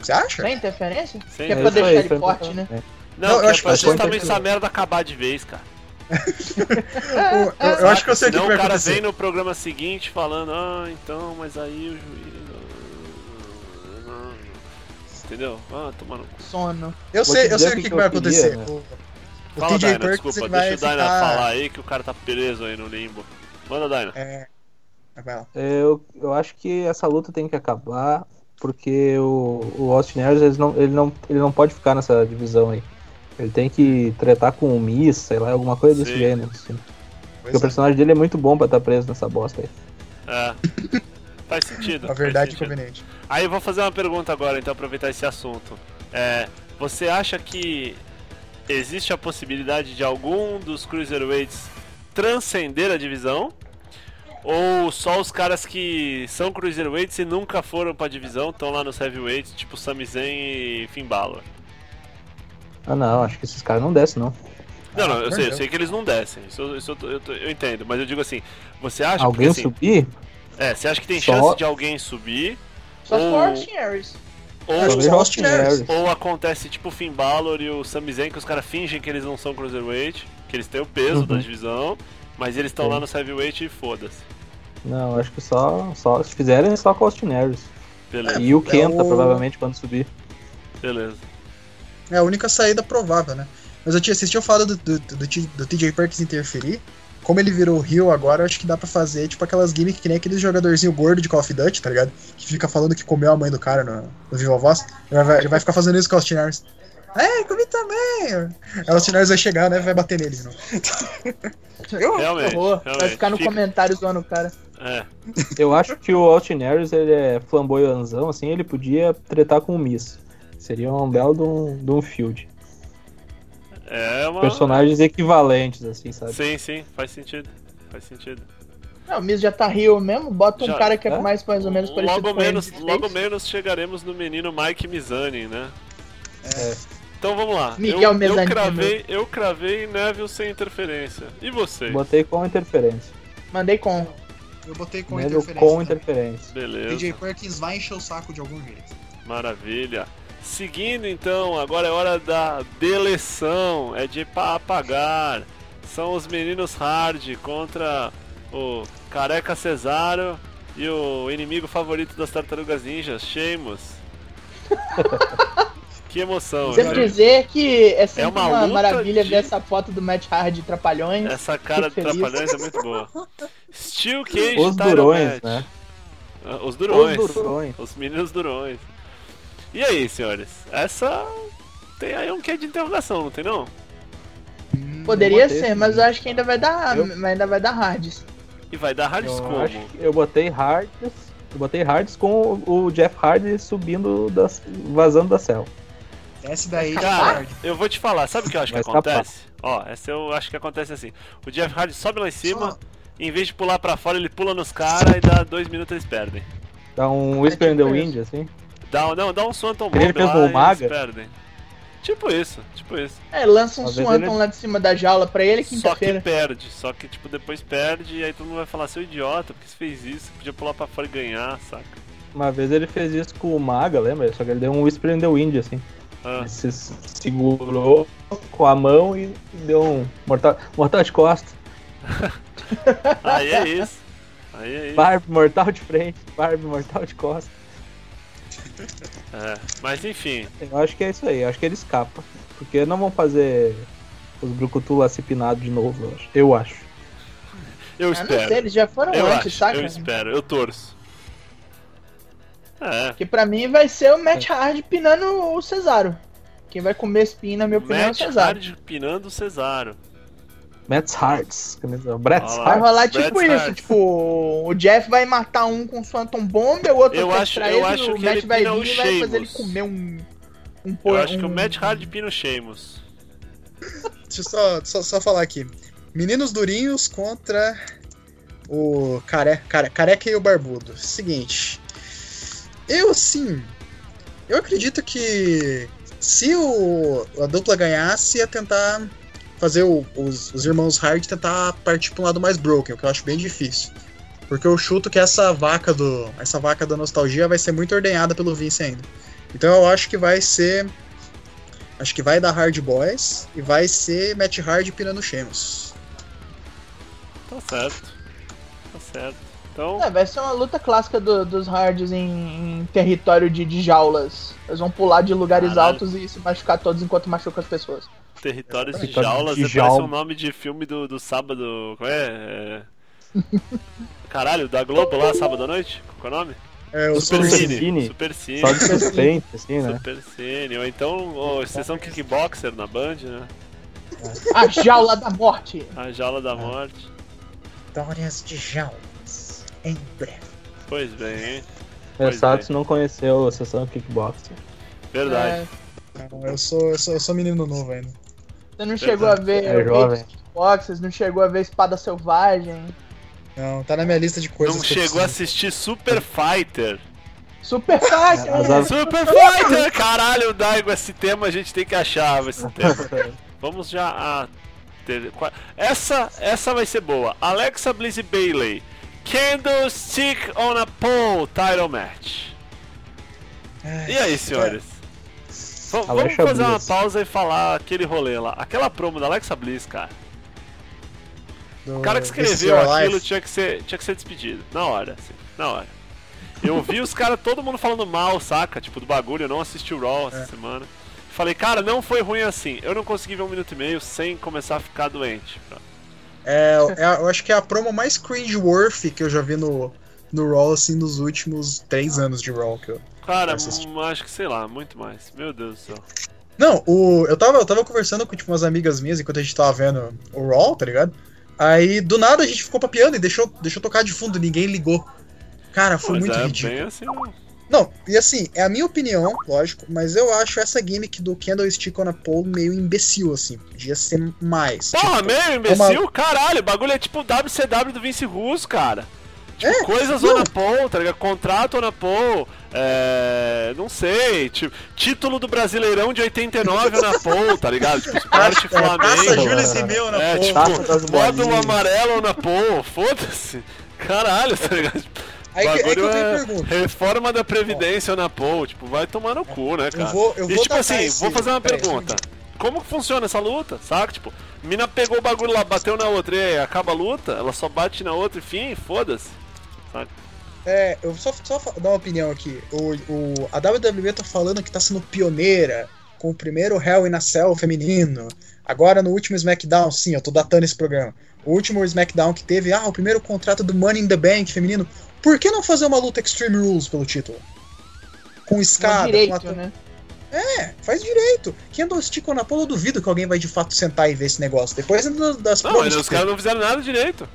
[SPEAKER 4] Você acha?
[SPEAKER 3] Sem interferência?
[SPEAKER 1] Sem
[SPEAKER 3] Que é
[SPEAKER 2] É
[SPEAKER 3] pra deixar
[SPEAKER 2] aí,
[SPEAKER 3] ele forte, né?
[SPEAKER 1] Não,
[SPEAKER 4] Não, eu
[SPEAKER 1] que
[SPEAKER 4] acho
[SPEAKER 1] é pra
[SPEAKER 4] que vai ser
[SPEAKER 1] justamente essa merda acabar de vez, cara.
[SPEAKER 4] Eu, eu- eu acho que eu sei o que,
[SPEAKER 1] Senão
[SPEAKER 4] que vai
[SPEAKER 1] o cara
[SPEAKER 4] acontecer.
[SPEAKER 1] vem no programa seguinte falando, ah, então, mas aí o juiz. Entendeu? Ah, tomando.
[SPEAKER 3] Sono.
[SPEAKER 4] Eu
[SPEAKER 2] Vou
[SPEAKER 4] sei, eu sei o
[SPEAKER 2] o
[SPEAKER 4] que,
[SPEAKER 2] que
[SPEAKER 4] que vai
[SPEAKER 2] queria,
[SPEAKER 4] acontecer.
[SPEAKER 2] né?
[SPEAKER 4] O, o
[SPEAKER 1] Fala,
[SPEAKER 4] TJ
[SPEAKER 1] Dyna,
[SPEAKER 4] Perkins
[SPEAKER 1] desculpa,
[SPEAKER 4] vai
[SPEAKER 1] deixa o Dyna
[SPEAKER 4] ficar...
[SPEAKER 1] falar aí que o cara tá preso aí no limbo. Manda, Dyna.
[SPEAKER 4] É, lá.
[SPEAKER 2] Eu, eu acho que essa luta tem que acabar, porque o, o Austin Aries ele não, ele, não, ele não pode ficar nessa divisão aí. Ele tem que tretar com o Miss, sei lá, alguma coisa desse
[SPEAKER 1] Sim.
[SPEAKER 2] gênero. Assim. Porque o
[SPEAKER 4] é.
[SPEAKER 2] personagem dele é muito bom pra estar preso nessa bosta aí.
[SPEAKER 1] É. Faz sentido.
[SPEAKER 4] A verdade
[SPEAKER 1] sentido.
[SPEAKER 4] conveniente.
[SPEAKER 1] Aí eu vou fazer uma pergunta agora, então, aproveitar esse assunto. É, você acha que existe a possibilidade de algum dos Cruiserweights transcender a divisão? Ou só os caras que são cruiserweights e nunca foram pra divisão, estão lá nos heavyweights, tipo Sami Zayn e Finn Balor.
[SPEAKER 2] Ah não, acho que esses caras não descem, não.
[SPEAKER 1] Não, não,
[SPEAKER 4] Ah,
[SPEAKER 1] eu sei, eu sei que eles não descem. Isso, eu- isso eu, tô- eu, tô- eu entendo, mas eu digo assim, você acha
[SPEAKER 2] Alguém
[SPEAKER 1] porque, assim,
[SPEAKER 2] subir?
[SPEAKER 1] É, você acha que tem
[SPEAKER 2] Só-
[SPEAKER 1] chance de alguém subir?
[SPEAKER 3] Só se
[SPEAKER 1] Ou-
[SPEAKER 3] for Austin Harris.
[SPEAKER 1] Ou,
[SPEAKER 2] Austin
[SPEAKER 4] Harris.
[SPEAKER 1] Ou acontece tipo o Finn Balor e o Sami Zayn, que os caras fingem que eles não são cruiserweight, que eles têm o peso
[SPEAKER 2] Uhum.
[SPEAKER 1] da divisão, mas eles estão lá no heavyweight e foda-se.
[SPEAKER 2] Não, acho que só, só se fizerem é só com o Austin Harris.
[SPEAKER 1] Beleza,
[SPEAKER 2] E o Kenta,
[SPEAKER 4] o-
[SPEAKER 2] provavelmente, quando subir.
[SPEAKER 1] beleza.
[SPEAKER 4] É a única saída provável, né? Mas eu tinha assistido falado do, do, do, T- do TJ Perkins interferir. Como ele virou Rio agora, eu acho que dá pra fazer tipo aquelas gimmicks que nem aquele jogadorzinho gordo de Call of Duty, tá ligado? Que fica falando que comeu a mãe do cara no, no Viva Voz. Ele vai, ele vai ficar fazendo isso com o Austin Harris. É, comi também! Aí o Austin Harris vai chegar, né? Vai bater nele novo. Eu,
[SPEAKER 1] Realmente,
[SPEAKER 3] Horror. Vai
[SPEAKER 1] realmente.
[SPEAKER 3] ficar no
[SPEAKER 1] Fica-
[SPEAKER 3] comentário zoando o cara.
[SPEAKER 1] É,
[SPEAKER 2] Eu acho que o Austin Harris, ele é flamboyanzão, assim, ele podia tretar com o Miss. Seria um belo de um, de um field.
[SPEAKER 1] É uma...
[SPEAKER 2] Personagens equivalentes, assim, sabe?
[SPEAKER 1] Sim, sim, faz sentido. Faz sentido.
[SPEAKER 3] Não, o Miz já tá rio mesmo, bota um
[SPEAKER 1] Já,
[SPEAKER 3] cara que é
[SPEAKER 2] é?
[SPEAKER 3] mais, mais ou menos parecido
[SPEAKER 1] Logo
[SPEAKER 3] com ele.
[SPEAKER 1] menos,
[SPEAKER 3] de
[SPEAKER 1] logo menos chegaremos no menino Mike Mizani, né?
[SPEAKER 2] É.
[SPEAKER 1] Então vamos lá.
[SPEAKER 3] Miguel
[SPEAKER 1] eu, eu
[SPEAKER 3] Mezzanino.
[SPEAKER 1] cravei, eu cravei Neville sem interferência. E você?
[SPEAKER 2] Botei com interferência.
[SPEAKER 3] Mandei com.
[SPEAKER 4] eu botei com
[SPEAKER 2] Neville
[SPEAKER 4] interferência.
[SPEAKER 2] com
[SPEAKER 4] também.
[SPEAKER 2] interferência.
[SPEAKER 1] Beleza.
[SPEAKER 4] TJ Perkins vai encher o saco de algum jeito.
[SPEAKER 1] Maravilha. Seguindo então, agora é hora da deleção. É de pa- apagar. São os meninos hard contra o Careca Cesaro e o inimigo favorito das tartarugas ninjas, Sheamus. que emoção,
[SPEAKER 3] Sempre
[SPEAKER 1] viu?
[SPEAKER 3] dizer que é sempre
[SPEAKER 1] É uma
[SPEAKER 3] uma, maravilha
[SPEAKER 1] de-
[SPEAKER 3] ver essa foto do Matt Hardy Trapalhões.
[SPEAKER 1] Essa cara de trapalhões é muito boa. Steel Cage
[SPEAKER 2] Os durões,
[SPEAKER 1] Match.
[SPEAKER 2] né?
[SPEAKER 1] Ah, Os durões.
[SPEAKER 2] Os durões.
[SPEAKER 1] Os meninos durões. E aí, senhores? Essa tem aí um quê de interrogação, não tem não?
[SPEAKER 3] Poderia
[SPEAKER 2] botei
[SPEAKER 3] ser,
[SPEAKER 2] esse
[SPEAKER 3] mas eu acho que ainda vai dar,
[SPEAKER 2] Eu-
[SPEAKER 3] ainda vai dar Hards.
[SPEAKER 1] E vai dar Hards
[SPEAKER 2] Eu,
[SPEAKER 1] como?
[SPEAKER 2] acho que eu botei Hards. Eu botei Hards com o Jeff Hardy subindo, das, vazando da cela.
[SPEAKER 4] Esse daí já
[SPEAKER 1] Cara, eu vou te falar, sabe o que eu acho que
[SPEAKER 2] Vai escapar.
[SPEAKER 1] acontece? Ó, essa eu acho que acontece assim. O Jeff Hardy sobe lá em cima,
[SPEAKER 4] Só-
[SPEAKER 1] em vez de pular pra fora, ele pula nos caras e dá dois minutos eles perdem.
[SPEAKER 2] Dá um Whisper in the
[SPEAKER 3] tipo
[SPEAKER 2] Wind, assim.
[SPEAKER 1] Dá, não, dá um Swanton
[SPEAKER 2] Ele
[SPEAKER 1] Bomb
[SPEAKER 2] fez
[SPEAKER 1] lá
[SPEAKER 2] o
[SPEAKER 1] eles
[SPEAKER 2] Maga?
[SPEAKER 1] perdem. Tipo isso, tipo isso.
[SPEAKER 3] É, lança um Swanton
[SPEAKER 2] ele-
[SPEAKER 3] lá de cima da jaula pra ele
[SPEAKER 1] Só que
[SPEAKER 3] quinta-feira.
[SPEAKER 1] perde, só que tipo depois perde e aí todo mundo vai falar, seu idiota, por que você fez isso? Você podia pular pra fora e ganhar, saca?
[SPEAKER 2] Uma vez ele fez isso com o Maga, lembra? Só que ele deu um Whisper in the Wind, assim.
[SPEAKER 1] Ah,
[SPEAKER 2] Ele se segurou com a mão e deu um mortal, mortal de costa.
[SPEAKER 1] aí é isso. Aí é isso.
[SPEAKER 2] Barbie mortal de frente, Barbie mortal de costa.
[SPEAKER 1] É, mas enfim,
[SPEAKER 2] Eu acho que é isso aí, acho que ele escapa. Porque não vão fazer os Brucutu lá se pinado de novo, eu acho. Eu acho.
[SPEAKER 1] eu
[SPEAKER 3] Ah, não sei,
[SPEAKER 1] espero.
[SPEAKER 3] eles já foram
[SPEAKER 1] Eu
[SPEAKER 3] antes,
[SPEAKER 1] acho,
[SPEAKER 3] saca?
[SPEAKER 1] eu espero, eu torço. É,
[SPEAKER 3] Que pra mim vai ser o Matt Hardy pinando o Cesaro. Quem vai comer pin, na minha opinião, é o
[SPEAKER 1] Matt
[SPEAKER 3] Cesaro.
[SPEAKER 1] Hardy pinando o Cesaro.
[SPEAKER 2] Matt's Hearts. O Bret's
[SPEAKER 1] Olha lá.
[SPEAKER 3] Vai
[SPEAKER 2] Hearts.
[SPEAKER 3] rolar
[SPEAKER 1] Bret
[SPEAKER 3] tipo isso,
[SPEAKER 1] Hart.
[SPEAKER 3] tipo, o Jeff vai matar um com Phantom Bomb, o outro
[SPEAKER 1] Eu
[SPEAKER 3] vai
[SPEAKER 1] acho- eu
[SPEAKER 3] ele,
[SPEAKER 1] acho
[SPEAKER 3] o
[SPEAKER 1] que
[SPEAKER 3] Matt
[SPEAKER 1] ele
[SPEAKER 3] vai vir
[SPEAKER 1] o
[SPEAKER 3] e vai fazer ele comer um... um
[SPEAKER 1] Eu
[SPEAKER 3] por-
[SPEAKER 1] acho que o Matt Hardy pina o Sheamus.
[SPEAKER 4] Deixa eu só, só, só falar aqui. Meninos Durinhos contra o care, care, Careca e o Barbudo. Seguinte. Eu, sim. Eu acredito que se o, a dupla ganhasse, ia tentar fazer o- os, os irmãos Hard tentar partir para um lado mais broken, o que eu acho bem difícil. Porque eu chuto que essa vaca do. Essa vaca da nostalgia vai ser muito ordenhada pelo Vince ainda. Então eu acho que vai ser. Acho que vai dar Hard Boys e vai ser Matt Hard pinando Sheamus.
[SPEAKER 1] Tá certo. Tá certo. Então,
[SPEAKER 3] É, vai ser uma luta clássica do- dos Hards em, em território de, de jaulas. Eles vão pular de lugares
[SPEAKER 1] Caralho.
[SPEAKER 3] altos e se machucar todos enquanto machucam as pesas.
[SPEAKER 1] Territórios de jaulas
[SPEAKER 2] de
[SPEAKER 1] parece
[SPEAKER 2] jaula.
[SPEAKER 1] um nome de filme do, do sábado. Qual é? é... Caralho, da Globo lá, sábado à noite? Qual é o nome?
[SPEAKER 4] É o
[SPEAKER 1] Super
[SPEAKER 2] Super
[SPEAKER 1] Cine.
[SPEAKER 2] Cine.
[SPEAKER 1] Super Cine.
[SPEAKER 2] Só de suspense, assim, né?
[SPEAKER 1] Super Cine. Ou então, ou, sessão Kickboxer na Band, né?
[SPEAKER 3] A jaula da morte!
[SPEAKER 1] A Jaula da Morte.
[SPEAKER 4] Histórias de jaulas. Em breve.
[SPEAKER 1] Pois bem, hein? Pois
[SPEAKER 2] Versatos não conheceu a sessão kickboxing.
[SPEAKER 1] Verdade.
[SPEAKER 3] É,
[SPEAKER 4] Não, eu, sou, eu, sou, eu sou menino novo ainda.
[SPEAKER 3] Você não chegou a ver
[SPEAKER 2] É jovem.
[SPEAKER 3] Kickboxers, não chegou a ver Espada Selvagem.
[SPEAKER 4] Não, tá na minha lista de coisas
[SPEAKER 1] Não
[SPEAKER 4] que eu
[SPEAKER 1] chegou a assistir Super Fighter.
[SPEAKER 3] Super
[SPEAKER 2] as-
[SPEAKER 1] Super Fighter! Caralho, Daigo, esse tema a gente tem que achar esse tema. Vamos já a ter... essa essa vai ser boa. Alexa Bliss e Bailey. Candlestick on a pole title match.
[SPEAKER 4] Ai,
[SPEAKER 1] E aí, senhores? V- vamos
[SPEAKER 2] Alexa
[SPEAKER 1] fazer uma
[SPEAKER 2] Bliss.
[SPEAKER 1] pausa e falar aquele rolê lá. Aquela promo da Alexa Bliss, cara.
[SPEAKER 4] do
[SPEAKER 1] O cara que escreveu aquilo
[SPEAKER 4] Life.
[SPEAKER 1] tinha que ser, tinha que ser despedido. Na hora, assim, na hora. Eu vi os caras, todo mundo falando mal, saca? Tipo, do bagulho, eu não assisti o Raw essa
[SPEAKER 4] É.
[SPEAKER 1] semana. Falei, cara, não foi ruim assim. Eu não consegui ver um minuto e meio sem começar a ficar doente.
[SPEAKER 4] É, é- eu acho que é a promo mais cringe-worthy que eu já vi no, no Raw, assim, nos últimos três anos de Raw. Que eu...
[SPEAKER 1] Cara, hum, acho que sei lá, muito mais. Meu Deus do céu.
[SPEAKER 4] Não, o, eu, tava, eu tava conversando com tipo, umas amigas minhas enquanto a gente tava vendo o Raw, tá ligado? Aí, do nada, a gente ficou papiando e deixou, deixou tocar de fundo, ninguém ligou. Cara, foi
[SPEAKER 1] Mas
[SPEAKER 4] muito
[SPEAKER 1] é
[SPEAKER 4] ridículo.
[SPEAKER 1] assim.
[SPEAKER 4] Não, e assim, é a minha opinião, lógico, mas eu acho essa gimmick do Candlestick on a Pole meio imbecil, assim. Podia ser mais.
[SPEAKER 1] Porra,
[SPEAKER 4] Tipo,
[SPEAKER 1] meio imbecil? Caralho, o bagulho é tipo WCW do Vince Russo, cara. Tipo,
[SPEAKER 4] É,
[SPEAKER 1] coisas
[SPEAKER 4] não.
[SPEAKER 1] on a pole, tá ligado? Contrato on a pole, é... Não sei, tipo, título do Brasileirão de 89 on a pole, tá ligado? Tipo, esporte
[SPEAKER 4] é, Taça
[SPEAKER 1] Flamengo.
[SPEAKER 4] Júlio Zimeu na
[SPEAKER 1] É,
[SPEAKER 4] Pole.
[SPEAKER 1] tipo,
[SPEAKER 2] Taça
[SPEAKER 1] módulo amarelo na pole, foda-se. Caralho, tá ligado?
[SPEAKER 4] Aí que, aí que
[SPEAKER 1] bagulho
[SPEAKER 4] eu tenho
[SPEAKER 1] é
[SPEAKER 4] pergunta.
[SPEAKER 1] reforma da Previdência na pole, tipo, vai tomar no cu, né, cara?
[SPEAKER 4] Eu vou, eu
[SPEAKER 1] E
[SPEAKER 4] vou
[SPEAKER 1] tipo
[SPEAKER 4] datar
[SPEAKER 1] assim,
[SPEAKER 4] esse-
[SPEAKER 1] vou fazer uma
[SPEAKER 4] peraí,
[SPEAKER 1] pergunta.
[SPEAKER 4] um
[SPEAKER 1] Como que funciona essa luta, saca? Tipo, mina pegou o bagulho lá, bateu na outra e aí, acaba a luta, ela só bate na outra e fim, foda-se.
[SPEAKER 4] É, eu só, só dar uma opinião aqui. O, o, a WWE tá falando que tá sendo pioneira com o primeiro Hell in a Cell feminino. Agora no último SmackDown, sim, eu tô datando esse programa. O último SmackDown que teve, ah, o primeiro contrato do Money in the Bank feminino. Por que não fazer uma luta Extreme Rules pelo título? Com
[SPEAKER 3] Com
[SPEAKER 4] escada, com
[SPEAKER 3] direito,
[SPEAKER 4] ato-
[SPEAKER 3] né?
[SPEAKER 4] É, faz direito. Candlestick a pole, eu duvido que alguém vai de fato sentar e ver esse negócio. Depois das- das
[SPEAKER 1] Não, mas os caras não fizeram nada direito.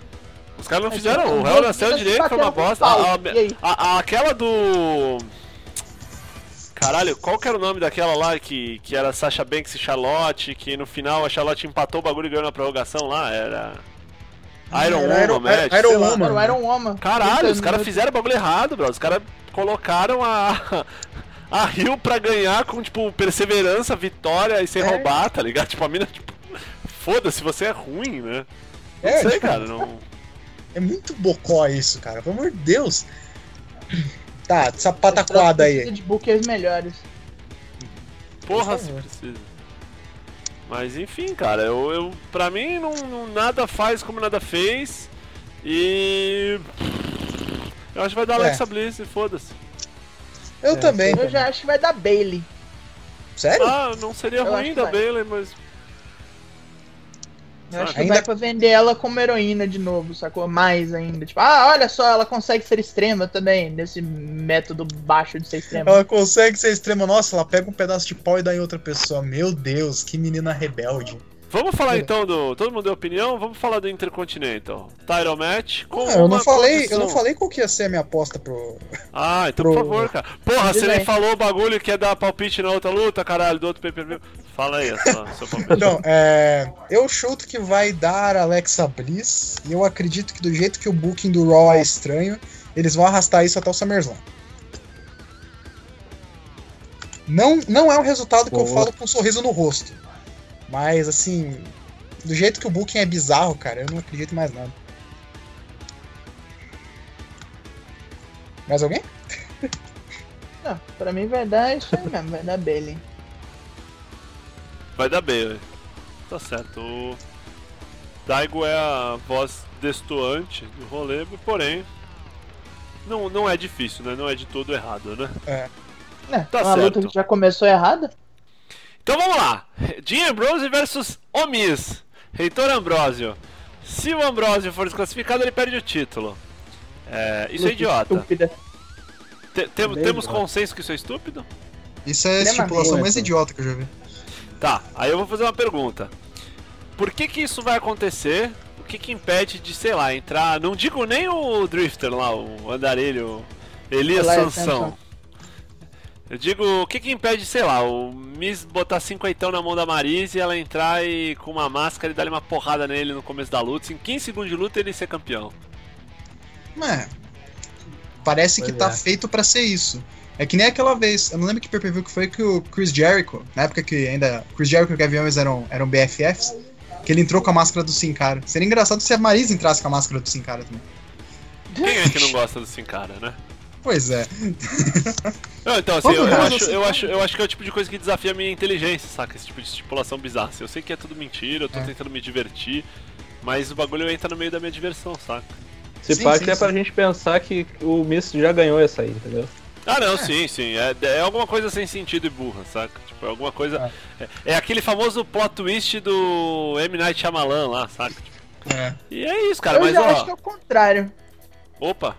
[SPEAKER 1] Os caras não fizeram,
[SPEAKER 3] então,
[SPEAKER 1] o Hell nasceu
[SPEAKER 3] duas
[SPEAKER 1] direito, foi uma bosta. A- a- a- aquela do. Caralho, qual que era o nome daquela lá que, que era Sasha Banks e Charlotte, que no final a Charlotte empatou o bagulho e ganhou na prorrogação lá? Era. Iron
[SPEAKER 4] Era Iron-
[SPEAKER 1] Woman, match,
[SPEAKER 4] Iron. Woman.
[SPEAKER 3] Iron Woman.
[SPEAKER 1] Caralho,
[SPEAKER 3] 30
[SPEAKER 1] os caras fizeram o bagulho errado, bro. Os caras colocaram a. A Rio pra ganhar com, tipo, perseverança, vitória e sem
[SPEAKER 4] É.
[SPEAKER 1] roubar, tá ligado? Tipo, a mina, tipo. Foda-se, você é ruim, né? Não
[SPEAKER 4] É,
[SPEAKER 1] sei,
[SPEAKER 4] tipo,
[SPEAKER 1] cara. Não...
[SPEAKER 4] É muito bocó isso, cara. Pelo amor de Deus. Tá, essa pataquada aí.
[SPEAKER 3] de bookers melhores.
[SPEAKER 1] Porra,
[SPEAKER 4] Por
[SPEAKER 1] se precisa. Mas enfim, cara, eu, eu pra mim não, não- nada faz como nada fez. E. Eu acho que vai dar
[SPEAKER 4] É.
[SPEAKER 1] Alexa Bliss e foda-se.
[SPEAKER 4] Eu
[SPEAKER 2] É,
[SPEAKER 4] também.
[SPEAKER 3] Eu já acho que vai dar Bailey.
[SPEAKER 4] Sério?
[SPEAKER 1] Ah, não seria
[SPEAKER 3] Eu
[SPEAKER 1] ruim da. Bailey, mas.
[SPEAKER 3] Eu acho que
[SPEAKER 4] Ainda-
[SPEAKER 3] vai pra vender ela como heroína de novo, sacou? Mais ainda. Tipo, ah, olha só, ela consegue ser extrema também, nesse método baixo de ser extrema.
[SPEAKER 4] Ela consegue ser extrema. Nossa, ela pega um pedaço de pau e dá em outra pessoa. Meu Deus, que menina rebelde.
[SPEAKER 1] Vamos falar
[SPEAKER 4] É.
[SPEAKER 1] então do. Todo mundo deu opinião? Vamos falar do Intercontinental. Title Match com.
[SPEAKER 4] Ah, eu não falei,
[SPEAKER 1] condição.
[SPEAKER 4] eu não falei qual que ia ser a minha aposta pro.
[SPEAKER 1] Ah, então
[SPEAKER 4] pro-
[SPEAKER 1] por favor, cara. Porra, você nem falou o bagulho que ia dar palpite na outra luta, caralho, do outro pay per view. Fala aí, só, seu palpite.
[SPEAKER 4] Não, é. Eu chuto que vai dar Alexa Bliss. E eu acredito que do jeito que o booking do Raw é estranho, eles vão arrastar isso até o SummerSlam. Não, não é um resultado que eu falo com um sorriso no rosto. Mas assim, do jeito que o booking é bizarro, cara, eu não acredito em mais nada. Mais alguém?
[SPEAKER 3] Não, pra mim vai dar isso aí mesmo, vai dar Bailey.
[SPEAKER 1] Vai dar velho. Tá certo. O Daigo é a voz destoante do rolê, porém. Não, não é difícil, né? Não é de todo errado, né?
[SPEAKER 3] Né,
[SPEAKER 1] Tá
[SPEAKER 3] uma luta
[SPEAKER 1] certo.
[SPEAKER 3] que já começou errada.
[SPEAKER 1] Então vamos lá. Dean Ambrose versus Omis. Reitor Ambrosio. Se o Ambrosio for desclassificado, ele perde o título. É, isso é idiota.
[SPEAKER 3] Estúpida.
[SPEAKER 1] Te- temos,
[SPEAKER 2] idiota.
[SPEAKER 1] consenso que isso é estúpido?
[SPEAKER 4] Isso é a estipulação mais idiota que eu já vi.
[SPEAKER 1] Tá, aí eu vou fazer uma pergunta. Por que que isso vai acontecer? O que que impede de, sei lá, entrar... Não digo nem o Drifter lá, o andarilho, Elias
[SPEAKER 3] Elias
[SPEAKER 1] Sansão. Eu digo, o que que impede, sei lá, o Miss botar cinquentão na mão da Marise e ela entrar e com uma máscara e dar uma porrada nele no começo da luta, em 15 segundos de luta ele ser campeão.
[SPEAKER 4] É. Parece que
[SPEAKER 2] Pois
[SPEAKER 4] tá
[SPEAKER 2] é.
[SPEAKER 4] feito pra ser isso. É que nem aquela vez, eu não lembro que pay-per-view que foi que o Chris Jericho, na época que ainda Chris Jericho e o Kevin Owens eram, eram BFFs, que ele entrou com a máscara do Sin Cara. Seria engraçado se a Marisa entrasse com a máscara do Sin Cara também.
[SPEAKER 1] Quem é que não gosta do Sin Cara, né?
[SPEAKER 4] Pois é.
[SPEAKER 1] Não, então, assim, eu, eu acho, eu, acho, eu acho que é o tipo de coisa que desafia a minha inteligência, saca? Esse tipo de estipulação bizarra. Assim, eu sei que é tudo mentira, eu tô
[SPEAKER 4] É.
[SPEAKER 1] tentando me divertir, mas o bagulho entra no meio da minha diversão, saca?
[SPEAKER 2] Se
[SPEAKER 4] Sim,
[SPEAKER 2] pá
[SPEAKER 4] sim,
[SPEAKER 2] que é pra gente pensar que o Miss já ganhou essa aí, entendeu?
[SPEAKER 1] Ah, não, sim, sim. É, é alguma coisa sem sentido e burra, saca? Tipo, é alguma coisa. É, é aquele famoso plot twist do M. Night Shyamalan lá, saca? Tipo,
[SPEAKER 4] É.
[SPEAKER 1] e é isso, cara,
[SPEAKER 3] eu
[SPEAKER 1] mas
[SPEAKER 3] já acho que é
[SPEAKER 1] ó.
[SPEAKER 3] o contrário.
[SPEAKER 1] Opa!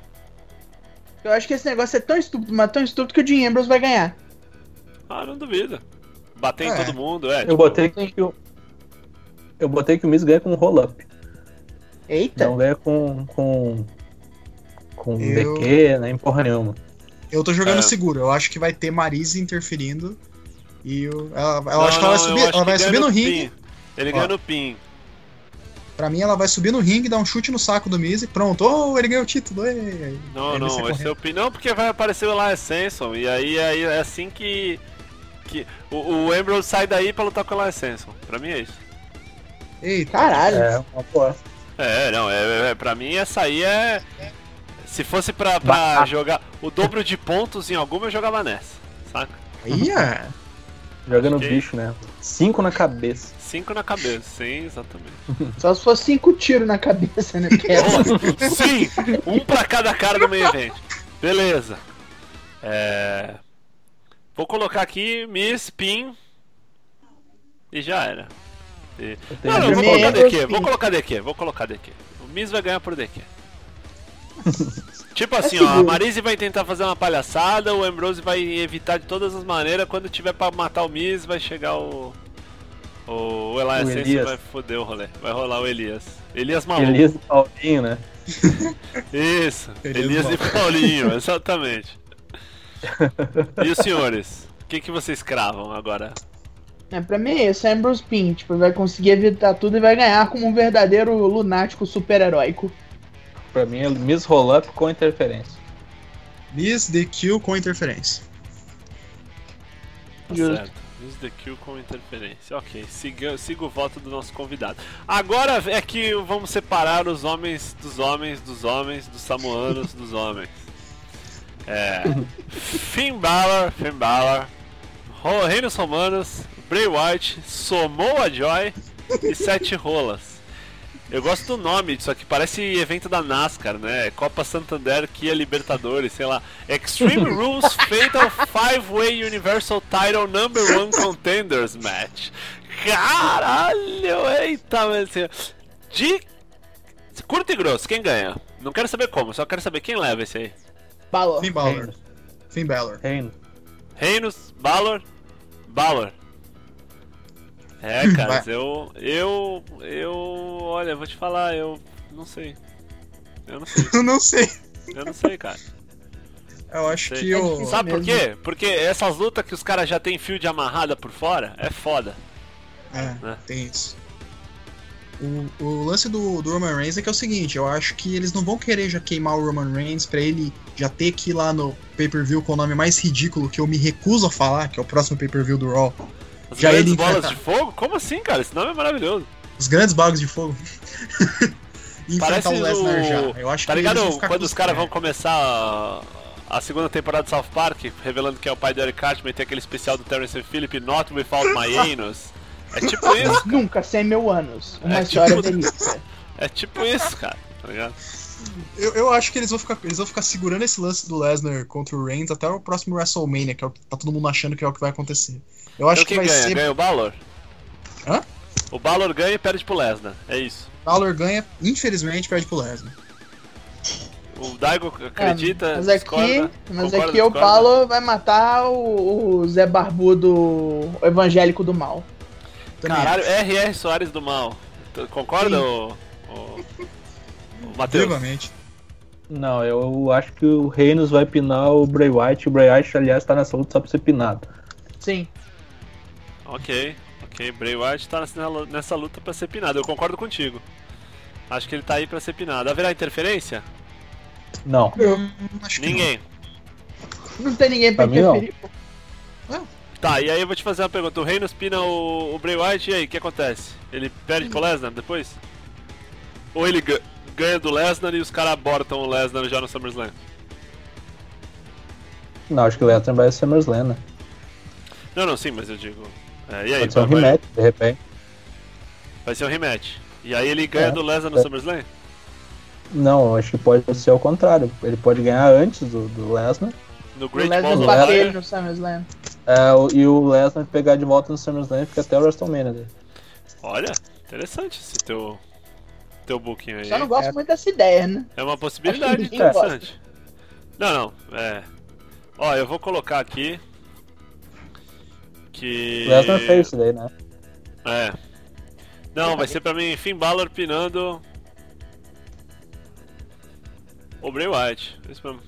[SPEAKER 3] Eu acho que esse negócio é tão estúpido, mas tão estúpido que o Dean Ambrose vai ganhar.
[SPEAKER 1] Ah, não duvido. Bater em
[SPEAKER 4] É.
[SPEAKER 1] todo mundo, é.
[SPEAKER 2] Eu
[SPEAKER 1] tipo,
[SPEAKER 2] botei que o. Eu botei que o Miss ganha com roll-up.
[SPEAKER 3] Eita.
[SPEAKER 2] Não ganha com. com. com
[SPEAKER 4] Eu-
[SPEAKER 2] DQ, nem porra nenhuma.
[SPEAKER 4] Eu tô jogando
[SPEAKER 1] É.
[SPEAKER 4] seguro. Eu acho que vai ter Marisa interferindo. E o- ela, eu
[SPEAKER 1] não,
[SPEAKER 4] acho que ela vai
[SPEAKER 1] não, eu
[SPEAKER 4] subir, ela vai
[SPEAKER 1] ganha
[SPEAKER 4] subir no ringue.
[SPEAKER 1] pin. Ele ganha no pin.
[SPEAKER 4] Pra mim, ela vai subir no ringue, dar um chute no saco do Miz e pronto. Oh, ele ganhou o título. ei.
[SPEAKER 1] Não,
[SPEAKER 4] Aí
[SPEAKER 1] não, esse é
[SPEAKER 4] correndo.
[SPEAKER 1] o pin. Não, porque vai aparecer o Elias Samson. E aí, aí é assim que. que o, o Ambrose sai daí pra lutar com o Elias Samson. Pra mim é isso.
[SPEAKER 4] Eita.
[SPEAKER 3] Caralho.
[SPEAKER 2] É, uma porra.
[SPEAKER 1] É, não, é, é, pra mim essa aí é. Se fosse pra, pra jogar o dobro de pontos em alguma, eu jogava nessa, saca?
[SPEAKER 4] Ia.
[SPEAKER 2] Joga no
[SPEAKER 1] Ok.
[SPEAKER 2] bicho, né? Cinco na cabeça.
[SPEAKER 1] Cinco na cabeça, sim, exatamente.
[SPEAKER 3] Só se fosse cinco tiros na cabeça, né? Porque é-
[SPEAKER 1] sim! Um pra cada cara do meio evento. Beleza. É. Vou colocar aqui Miss Pin. E já era. E- Não, não, vou colocar DQ, vou colocar DQ, vou colocar DQ. O Miz vai ganhar por DQ. Tipo assim,
[SPEAKER 3] É
[SPEAKER 1] ó, a. Marise vai tentar fazer uma palhaçada, o Ambrose vai evitar de todas as maneiras, quando tiver pra matar o Miz, vai chegar o. O Elias
[SPEAKER 2] O Elias.
[SPEAKER 1] vai foder o rolê. Vai rolar o Elias. Elias maluco.
[SPEAKER 2] Elias e Paulinho, né?
[SPEAKER 1] Isso,
[SPEAKER 4] Elias
[SPEAKER 1] Elias e. Paulinho, exatamente. E os senhores? O que, que vocês cravam agora?
[SPEAKER 3] É, pra mim é esse, é Ambrose Pin. Tipo, vai conseguir evitar tudo e vai ganhar como um verdadeiro lunático super-heróico.
[SPEAKER 2] Pra mim é Miss Roll-Up com interferência.
[SPEAKER 4] Miz DQ com interferência.
[SPEAKER 1] Tá certo. Use the kill com interferência. Ok, siga, siga o voto do nosso convidado. Agora é que vamos separar os homens dos homens dos homens, dos samoanos dos homens. É. Finn Balor, Finn Balor, Reinos Romanos, Bray Wyatt, Samoa Joy e Sete Rolas. Eu gosto do nome disso aqui, parece evento da NASCAR, né? Copa Santander, Kia Libertadores, sei lá. Extreme Rules Fatal 5-Way Universal Title Number 1 Contenders Match. Caralho, eita, mas De curto e grosso, quem ganha? Não quero saber como, só quero saber quem leva esse aí.
[SPEAKER 3] Balor.
[SPEAKER 4] Finn Balor.
[SPEAKER 2] Reino.
[SPEAKER 4] Finn Balor.
[SPEAKER 2] Reino.
[SPEAKER 1] Reinos, Balor, Balor. É, cara, eu. Eu. Eu. Olha, vou te falar, eu. Não sei. Eu não sei.
[SPEAKER 4] Eu não sei.
[SPEAKER 1] Eu não sei, cara.
[SPEAKER 4] Eu acho
[SPEAKER 1] Sei.
[SPEAKER 4] que
[SPEAKER 3] É
[SPEAKER 4] o.
[SPEAKER 3] difícil.
[SPEAKER 1] Sabe por quê? Porque essas lutas que os caras já tem fio de amarrada por fora é foda.
[SPEAKER 4] É,
[SPEAKER 1] né?
[SPEAKER 4] tem isso. O, o lance do, do Roman Reigns é que é o seguinte, eu acho que eles não vão querer já queimar o Roman Reigns pra ele já ter que ir lá no pay-per-view com o nome mais ridículo que eu me recuso a falar, que é o próximo pay-per-view do Raw.
[SPEAKER 1] As
[SPEAKER 4] Já
[SPEAKER 1] grandes
[SPEAKER 4] ele
[SPEAKER 1] bolas
[SPEAKER 4] enfrentar.
[SPEAKER 1] de fogo? Como assim, cara? Esse nome é maravilhoso.
[SPEAKER 4] Os grandes bagos de fogo.
[SPEAKER 1] Parece
[SPEAKER 4] o Lesnar já. Eu acho
[SPEAKER 1] Tá
[SPEAKER 4] que
[SPEAKER 1] ligado quando os caras
[SPEAKER 4] é,
[SPEAKER 1] vão começar a, a segunda temporada de South Park, revelando que é o pai do Eric Cartman e tem aquele especial do Terrence Phillip, Not Without My Anus? É tipo isso,
[SPEAKER 3] Nunca, 100 mil anos. Uma
[SPEAKER 1] É,
[SPEAKER 3] história
[SPEAKER 1] tipo-
[SPEAKER 3] delícia.
[SPEAKER 1] é tipo isso, cara. Tá ligado?
[SPEAKER 4] Eu, eu acho que eles vão, ficar, eles vão ficar segurando esse lance do Lesnar contra o Reigns até o próximo WrestleMania, que é o que tá todo mundo achando que é o que vai acontecer. Eu acho
[SPEAKER 1] Então
[SPEAKER 4] que vai
[SPEAKER 1] ganha?
[SPEAKER 4] ser.
[SPEAKER 1] Ganha o Balor?
[SPEAKER 4] Hã?
[SPEAKER 1] O Balor ganha e perde pro Lesnar. É isso.
[SPEAKER 4] Balor ganha, infelizmente, perde pro Lesnar.
[SPEAKER 1] O Daigo acredita,
[SPEAKER 3] É, mas aqui,
[SPEAKER 1] discorda,
[SPEAKER 3] mas
[SPEAKER 1] concorda,
[SPEAKER 3] aqui o
[SPEAKER 1] discorda?
[SPEAKER 3] Paulo vai matar o, o Zé Barbudo o evangélico do mal.
[SPEAKER 4] Também
[SPEAKER 1] Caralho. R.R. Soares do Mal. Tu Concorda,
[SPEAKER 4] Sim.
[SPEAKER 1] o, o, o Matheus?
[SPEAKER 4] Vivamente.
[SPEAKER 2] Não, eu acho que o Reinos vai pinar o Bray Wyatt. O Bray Wyatt, aliás, tá nessa luta só pra ser pinado.
[SPEAKER 3] Sim.
[SPEAKER 1] Ok, ok. Bray Wyatt tá nessa, luta pra ser pinado. Eu concordo contigo. Acho que ele tá aí pra ser pinado. Haverá interferência?
[SPEAKER 2] Não.
[SPEAKER 4] Acho que
[SPEAKER 1] Ninguém.
[SPEAKER 3] Não tem ninguém pra
[SPEAKER 2] Pra não.
[SPEAKER 3] interferir.
[SPEAKER 1] Tá, e aí eu vou te fazer uma pergunta. O Reino espina o, o Bray Wyatt e aí, o que acontece? Ele perde pro Lesnar depois? Ou ele ga- ganha do Lesnar e os caras abortam o Lesnar já no SummerSlam?
[SPEAKER 2] Não, acho que o Lesnar vai ser SummerSlam, né?
[SPEAKER 1] Não, não, sim, mas eu digo. É, e aí,
[SPEAKER 2] Pode ser um
[SPEAKER 1] vai, vai-
[SPEAKER 2] rematch, de repente.
[SPEAKER 1] vai ser um rematch. E aí ele ganha
[SPEAKER 2] É,
[SPEAKER 1] do Lesnar no
[SPEAKER 2] é.
[SPEAKER 1] SummerSlam?
[SPEAKER 2] Não, acho que pode ser o contrário. Ele pode ganhar antes do, do Lesnar.
[SPEAKER 1] No Great Balls of Fire?
[SPEAKER 3] no SummerSlam.
[SPEAKER 2] É, o- e o Lesnar pegar de volta no SummerSlam e fica até o WrestleMania dele.
[SPEAKER 1] Olha, interessante esse teu, teu booking aí.
[SPEAKER 3] Só não gosto
[SPEAKER 2] É.
[SPEAKER 3] muito dessa ideia, né?
[SPEAKER 1] É uma possibilidade interessante. Não, não, é. Ó, eu vou colocar aqui. Que.
[SPEAKER 2] O Lesnar fez isso daí, né?
[SPEAKER 1] É. Não, vai ser pra mim Finn Balor pinando. O Bray Wyatt. Isso mesmo.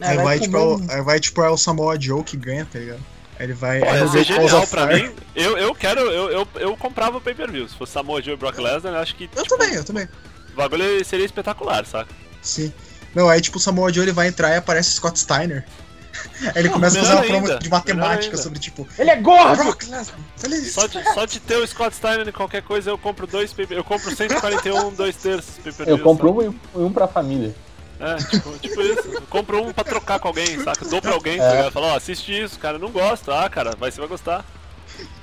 [SPEAKER 4] Aí
[SPEAKER 3] É,
[SPEAKER 4] vai, tipo, é aí vai tipo é o Samoa Joe que ganha, tá ligado? Aí ele vai.
[SPEAKER 1] Ser
[SPEAKER 4] Great Balls
[SPEAKER 1] genial pra
[SPEAKER 4] Fire-
[SPEAKER 1] mim. Eu, eu quero. Eu, eu, eu comprava o pay per view. Se fosse Samoa Joe e Brock Lesnar, eu acho que.
[SPEAKER 4] Eu
[SPEAKER 1] tipo,
[SPEAKER 4] também, eu também.
[SPEAKER 1] O bagulho seria espetacular, saca?
[SPEAKER 4] Sim. Não, aí tipo o Samoa Joe ele vai entrar e aparece Scott Steiner. Aí ele
[SPEAKER 1] Não,
[SPEAKER 4] começa a fazer uma promo
[SPEAKER 1] ainda,
[SPEAKER 4] de matemática sobre tipo.
[SPEAKER 3] Ele é gordo!
[SPEAKER 4] Brock Lesnar, feliz.
[SPEAKER 1] Só de, só de ter o Scott Steiner em qualquer coisa, eu compro dois pay Eu compro 141, dois terços pay per view.
[SPEAKER 2] Eu compro um e um pra família.
[SPEAKER 1] É, tipo, tipo isso. Eu compro um pra trocar com alguém, saca? Dou pra alguém,
[SPEAKER 2] É.
[SPEAKER 1] tá? Fala, ó, assiste isso, cara, não gosto. Ah, cara, vai, você vai gostar.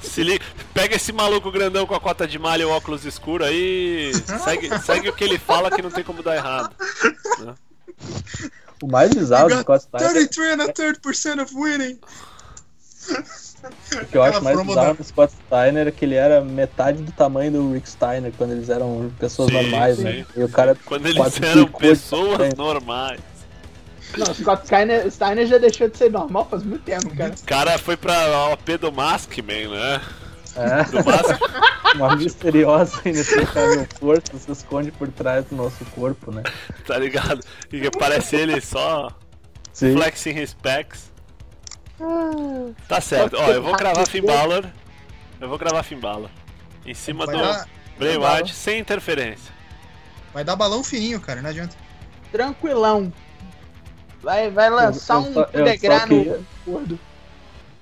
[SPEAKER 1] Se liga, pega esse maluco grandão com a cota de malha e o óculos escuro aí. Segue, segue o que ele fala que não tem como dar errado.
[SPEAKER 2] O mais bizarro do
[SPEAKER 4] You
[SPEAKER 2] Scott Steiner,
[SPEAKER 4] 33 and a third percent of winning.
[SPEAKER 2] o que eu acho mais bizarro
[SPEAKER 4] da-
[SPEAKER 2] do Scott Steiner é que ele era metade do tamanho do Rick Steiner quando eles eram pessoas
[SPEAKER 1] Sim,
[SPEAKER 2] normais,
[SPEAKER 1] sim.
[SPEAKER 2] né? E o cara
[SPEAKER 1] Quando eles eram pessoas normais.
[SPEAKER 3] Não, Scott Steiner, Steiner já deixou de ser normal faz muito tempo, cara.
[SPEAKER 1] O cara foi pra OP do Maskman, né?
[SPEAKER 2] É,
[SPEAKER 1] Do
[SPEAKER 2] uma misteriosa inexplicável força se esconde por trás do nosso corpo, né?
[SPEAKER 1] tá ligado? E parece ele só
[SPEAKER 2] Sim.
[SPEAKER 1] flexing his pecs. Tá certo, ó, eu vou cravar Finn Balor. Eu vou cravar Finn Balor. Em cima
[SPEAKER 4] Vai
[SPEAKER 1] do
[SPEAKER 4] dar,
[SPEAKER 1] Bray. Wyatt, sem interferência.
[SPEAKER 4] vai dar balão fininho, cara, não adianta.
[SPEAKER 3] Tranquilão. Vai, vai lançar
[SPEAKER 2] eu
[SPEAKER 3] um
[SPEAKER 2] só- eu
[SPEAKER 3] degrau
[SPEAKER 2] só
[SPEAKER 3] no
[SPEAKER 2] queria-
[SPEAKER 3] gordo.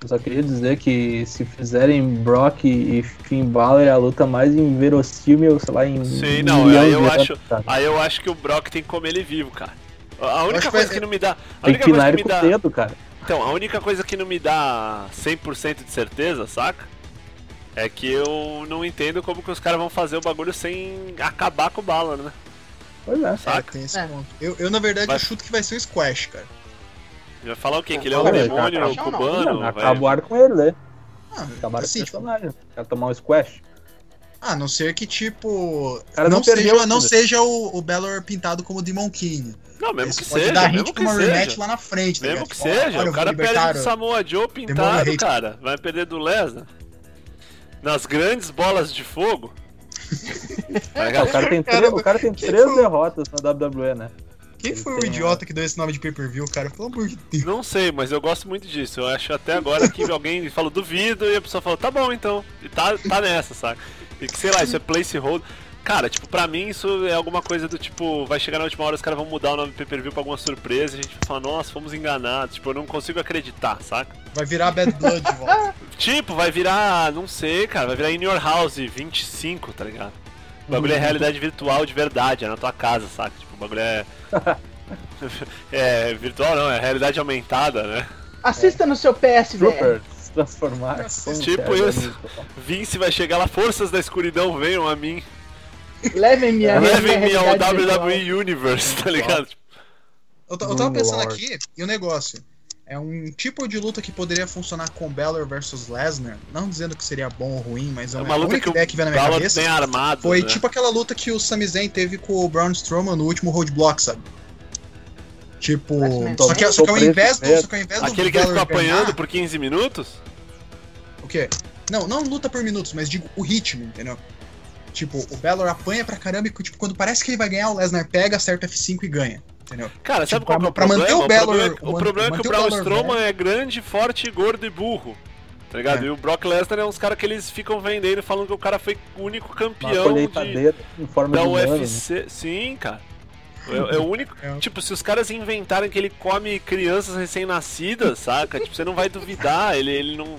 [SPEAKER 2] Eu só queria dizer que se fizerem Brock e Finn Balor é a luta mais inverossímil, sei lá, em
[SPEAKER 1] Sim, não, aí eu acho-
[SPEAKER 2] cara.
[SPEAKER 1] Aí eu acho que o Brock tem que comer ele vivo, cara. A única coisa que não me dá. A
[SPEAKER 2] Tem que
[SPEAKER 1] única coisa que me
[SPEAKER 2] o
[SPEAKER 1] dá.
[SPEAKER 2] dedo, cara.
[SPEAKER 1] Então, a única coisa que não me dá 100% de certeza, saca? É que eu não entendo como que os caras vão fazer o bagulho sem acabar com o Balor, né?
[SPEAKER 2] Pois é.
[SPEAKER 4] É,
[SPEAKER 1] Saca?
[SPEAKER 4] tem esse
[SPEAKER 3] É.
[SPEAKER 4] ponto. Eu, eu, na verdade,
[SPEAKER 1] Vai-
[SPEAKER 4] eu chuto que vai ser um squash, cara.
[SPEAKER 1] Vai falar o quê? Que ele é um demônio
[SPEAKER 3] cara, não,
[SPEAKER 1] cubano?
[SPEAKER 2] Não, acabaram com ele, né?
[SPEAKER 4] Ah,
[SPEAKER 2] Acabaram
[SPEAKER 4] assim,
[SPEAKER 2] com o
[SPEAKER 4] tipo,
[SPEAKER 2] personagem. Quer tomar um squash?
[SPEAKER 4] ah, a não ser que, tipo.
[SPEAKER 2] cara
[SPEAKER 4] não,
[SPEAKER 2] não perdeu
[SPEAKER 4] seja, não
[SPEAKER 2] ainda.
[SPEAKER 4] seja o, o Balor pintado como Demon King.
[SPEAKER 1] Não, mesmo
[SPEAKER 4] Isso
[SPEAKER 1] que
[SPEAKER 4] pode
[SPEAKER 1] seja,
[SPEAKER 4] dar
[SPEAKER 1] mesmo
[SPEAKER 4] hit
[SPEAKER 1] que
[SPEAKER 4] pra uma rematch
[SPEAKER 1] seja.
[SPEAKER 4] lá na frente, tá
[SPEAKER 1] Mesmo
[SPEAKER 4] ligado?
[SPEAKER 1] que
[SPEAKER 4] Tipo,
[SPEAKER 1] seja,
[SPEAKER 4] olha,
[SPEAKER 1] o cara perde do
[SPEAKER 4] o-
[SPEAKER 1] Samoa Joe pintado, cara. Vai perder do Lesnar. Nas grandes bolas de fogo.
[SPEAKER 2] O cara tem, três, o cara tem três derrotas na WWE, né?
[SPEAKER 4] Quem foi o idiota que deu esse nome de pay-per-view, cara? Pelo amor de Deus.
[SPEAKER 1] Não sei, mas eu gosto muito disso. Eu acho até agora que alguém falou duvido e a pessoa falou, tá bom então. E tá, tá nessa, sabe? E que sei lá, isso é placeholder. Cara, tipo, pra mim isso é alguma coisa do tipo, vai chegar na última hora, os caras vão mudar o nome do pay-per-view pra alguma surpresa e a gente vai falar, nossa, fomos enganados. Tipo, eu não consigo acreditar, saca?
[SPEAKER 4] Vai virar Bad Blood volta.
[SPEAKER 1] Tipo, vai virar, não sei, cara, vai virar In Your House 25, tá ligado? O bagulho é realidade virtual de verdade, é na tua casa, saca? Tipo, o bagulho é. é virtual não, é realidade aumentada, né?
[SPEAKER 3] Assista no seu PSVR.
[SPEAKER 2] Transformar.
[SPEAKER 1] Tipo
[SPEAKER 2] é,
[SPEAKER 1] isso. Vince vai chegar lá, forças da escuridão venham a mim.
[SPEAKER 3] Levem-me a
[SPEAKER 1] Levem-me ao
[SPEAKER 3] realidade virtual.
[SPEAKER 1] WWE Universe, tá ligado? Tipo,
[SPEAKER 4] Eu, eu tava pensando aqui, e o negócio. É um tipo de luta que poderia funcionar com Balor versus Lesnar. Não dizendo que seria bom ou ruim, mas é
[SPEAKER 1] É
[SPEAKER 4] uma,
[SPEAKER 1] uma luta
[SPEAKER 4] única
[SPEAKER 1] que o
[SPEAKER 4] ideia que veio na minha
[SPEAKER 1] Balor
[SPEAKER 4] cabeça.
[SPEAKER 1] tem armado.
[SPEAKER 4] Foi
[SPEAKER 1] né?
[SPEAKER 4] tipo aquela luta que o Sami Zayn teve com o Braun Strowman no último roadblock, sabe? Tipo. Só que, só que ao invés do. Só que ao invés do
[SPEAKER 1] Aquele que ele ficou apanhando
[SPEAKER 4] ganhar-
[SPEAKER 1] por 15 minutos?
[SPEAKER 4] O quê? Não, não luta por minutos, mas digo o ritmo, entendeu? Tipo, o Balor apanha pra caramba e tipo, quando parece que ele vai ganhar, o Lesnar pega, acerta F5 e ganha. Entendeu?
[SPEAKER 1] Cara, sabe
[SPEAKER 4] Tipo,
[SPEAKER 1] qual que é o
[SPEAKER 4] pra manter
[SPEAKER 1] problema?
[SPEAKER 4] o
[SPEAKER 1] é-
[SPEAKER 4] o
[SPEAKER 1] o
[SPEAKER 4] man-
[SPEAKER 1] problema é que o
[SPEAKER 4] manter o
[SPEAKER 1] Braun Strowman é grande, forte, gordo e burro. Tá ligado?
[SPEAKER 4] É.
[SPEAKER 1] E o Brock Lesnar é uns caras que eles ficam vendendo falando que o cara foi o único campeão de,
[SPEAKER 2] colheitadeira em forma
[SPEAKER 1] da
[SPEAKER 2] de humano, né?
[SPEAKER 1] UFC. Sim, cara. É, é o único.
[SPEAKER 4] É.
[SPEAKER 1] Tipo, se os caras inventarem que ele come crianças recém-nascidas, saca? Tipo, você não vai duvidar, ele, ele não.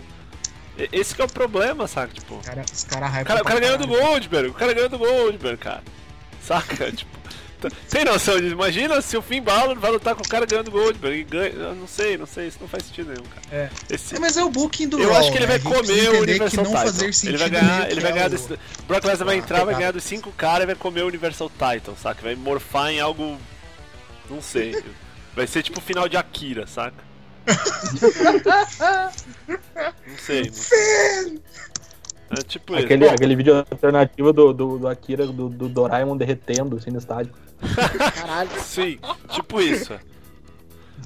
[SPEAKER 1] Esse que é o problema, saca? Tipo.
[SPEAKER 4] Cara, os caras
[SPEAKER 1] O
[SPEAKER 4] hypam
[SPEAKER 1] cara, o
[SPEAKER 4] pra
[SPEAKER 1] cara ganhou do. Goldberg, o cara ganhou do Goldberg, cara. Saca? Tipo. T- Tem noção disso? Imagina se o Finn Balor vai lutar com o cara ganhando do Goldberg ganha. Eu não sei, não sei, isso não faz sentido nenhum, cara.
[SPEAKER 4] É.
[SPEAKER 1] Esse-
[SPEAKER 4] É, mas é o booking do
[SPEAKER 1] eu
[SPEAKER 4] Raw,
[SPEAKER 1] acho que ele
[SPEAKER 4] né?
[SPEAKER 1] vai
[SPEAKER 4] precisa
[SPEAKER 1] comer o Universal
[SPEAKER 4] que não
[SPEAKER 1] Title.
[SPEAKER 4] fazer sentido
[SPEAKER 1] ele vai ganhar, ele vai
[SPEAKER 4] é
[SPEAKER 1] ganhar
[SPEAKER 4] o-
[SPEAKER 1] desse. Brock Lesnar vai
[SPEAKER 4] a
[SPEAKER 1] entrar, vai
[SPEAKER 4] pegada.
[SPEAKER 1] ganhar dos cinco caras e vai comer o Universal Title, saca? Vai morfar em algo. Não sei. Vai ser tipo o final de Akira, saca? não sei. Não sei. É tipo isso.
[SPEAKER 2] Aquele,
[SPEAKER 1] Bom,
[SPEAKER 2] aquele vídeo alternativo do, do, do Akira, do, do Doraemon derretendo assim no estádio.
[SPEAKER 3] Caralho.
[SPEAKER 1] Sim, tipo isso.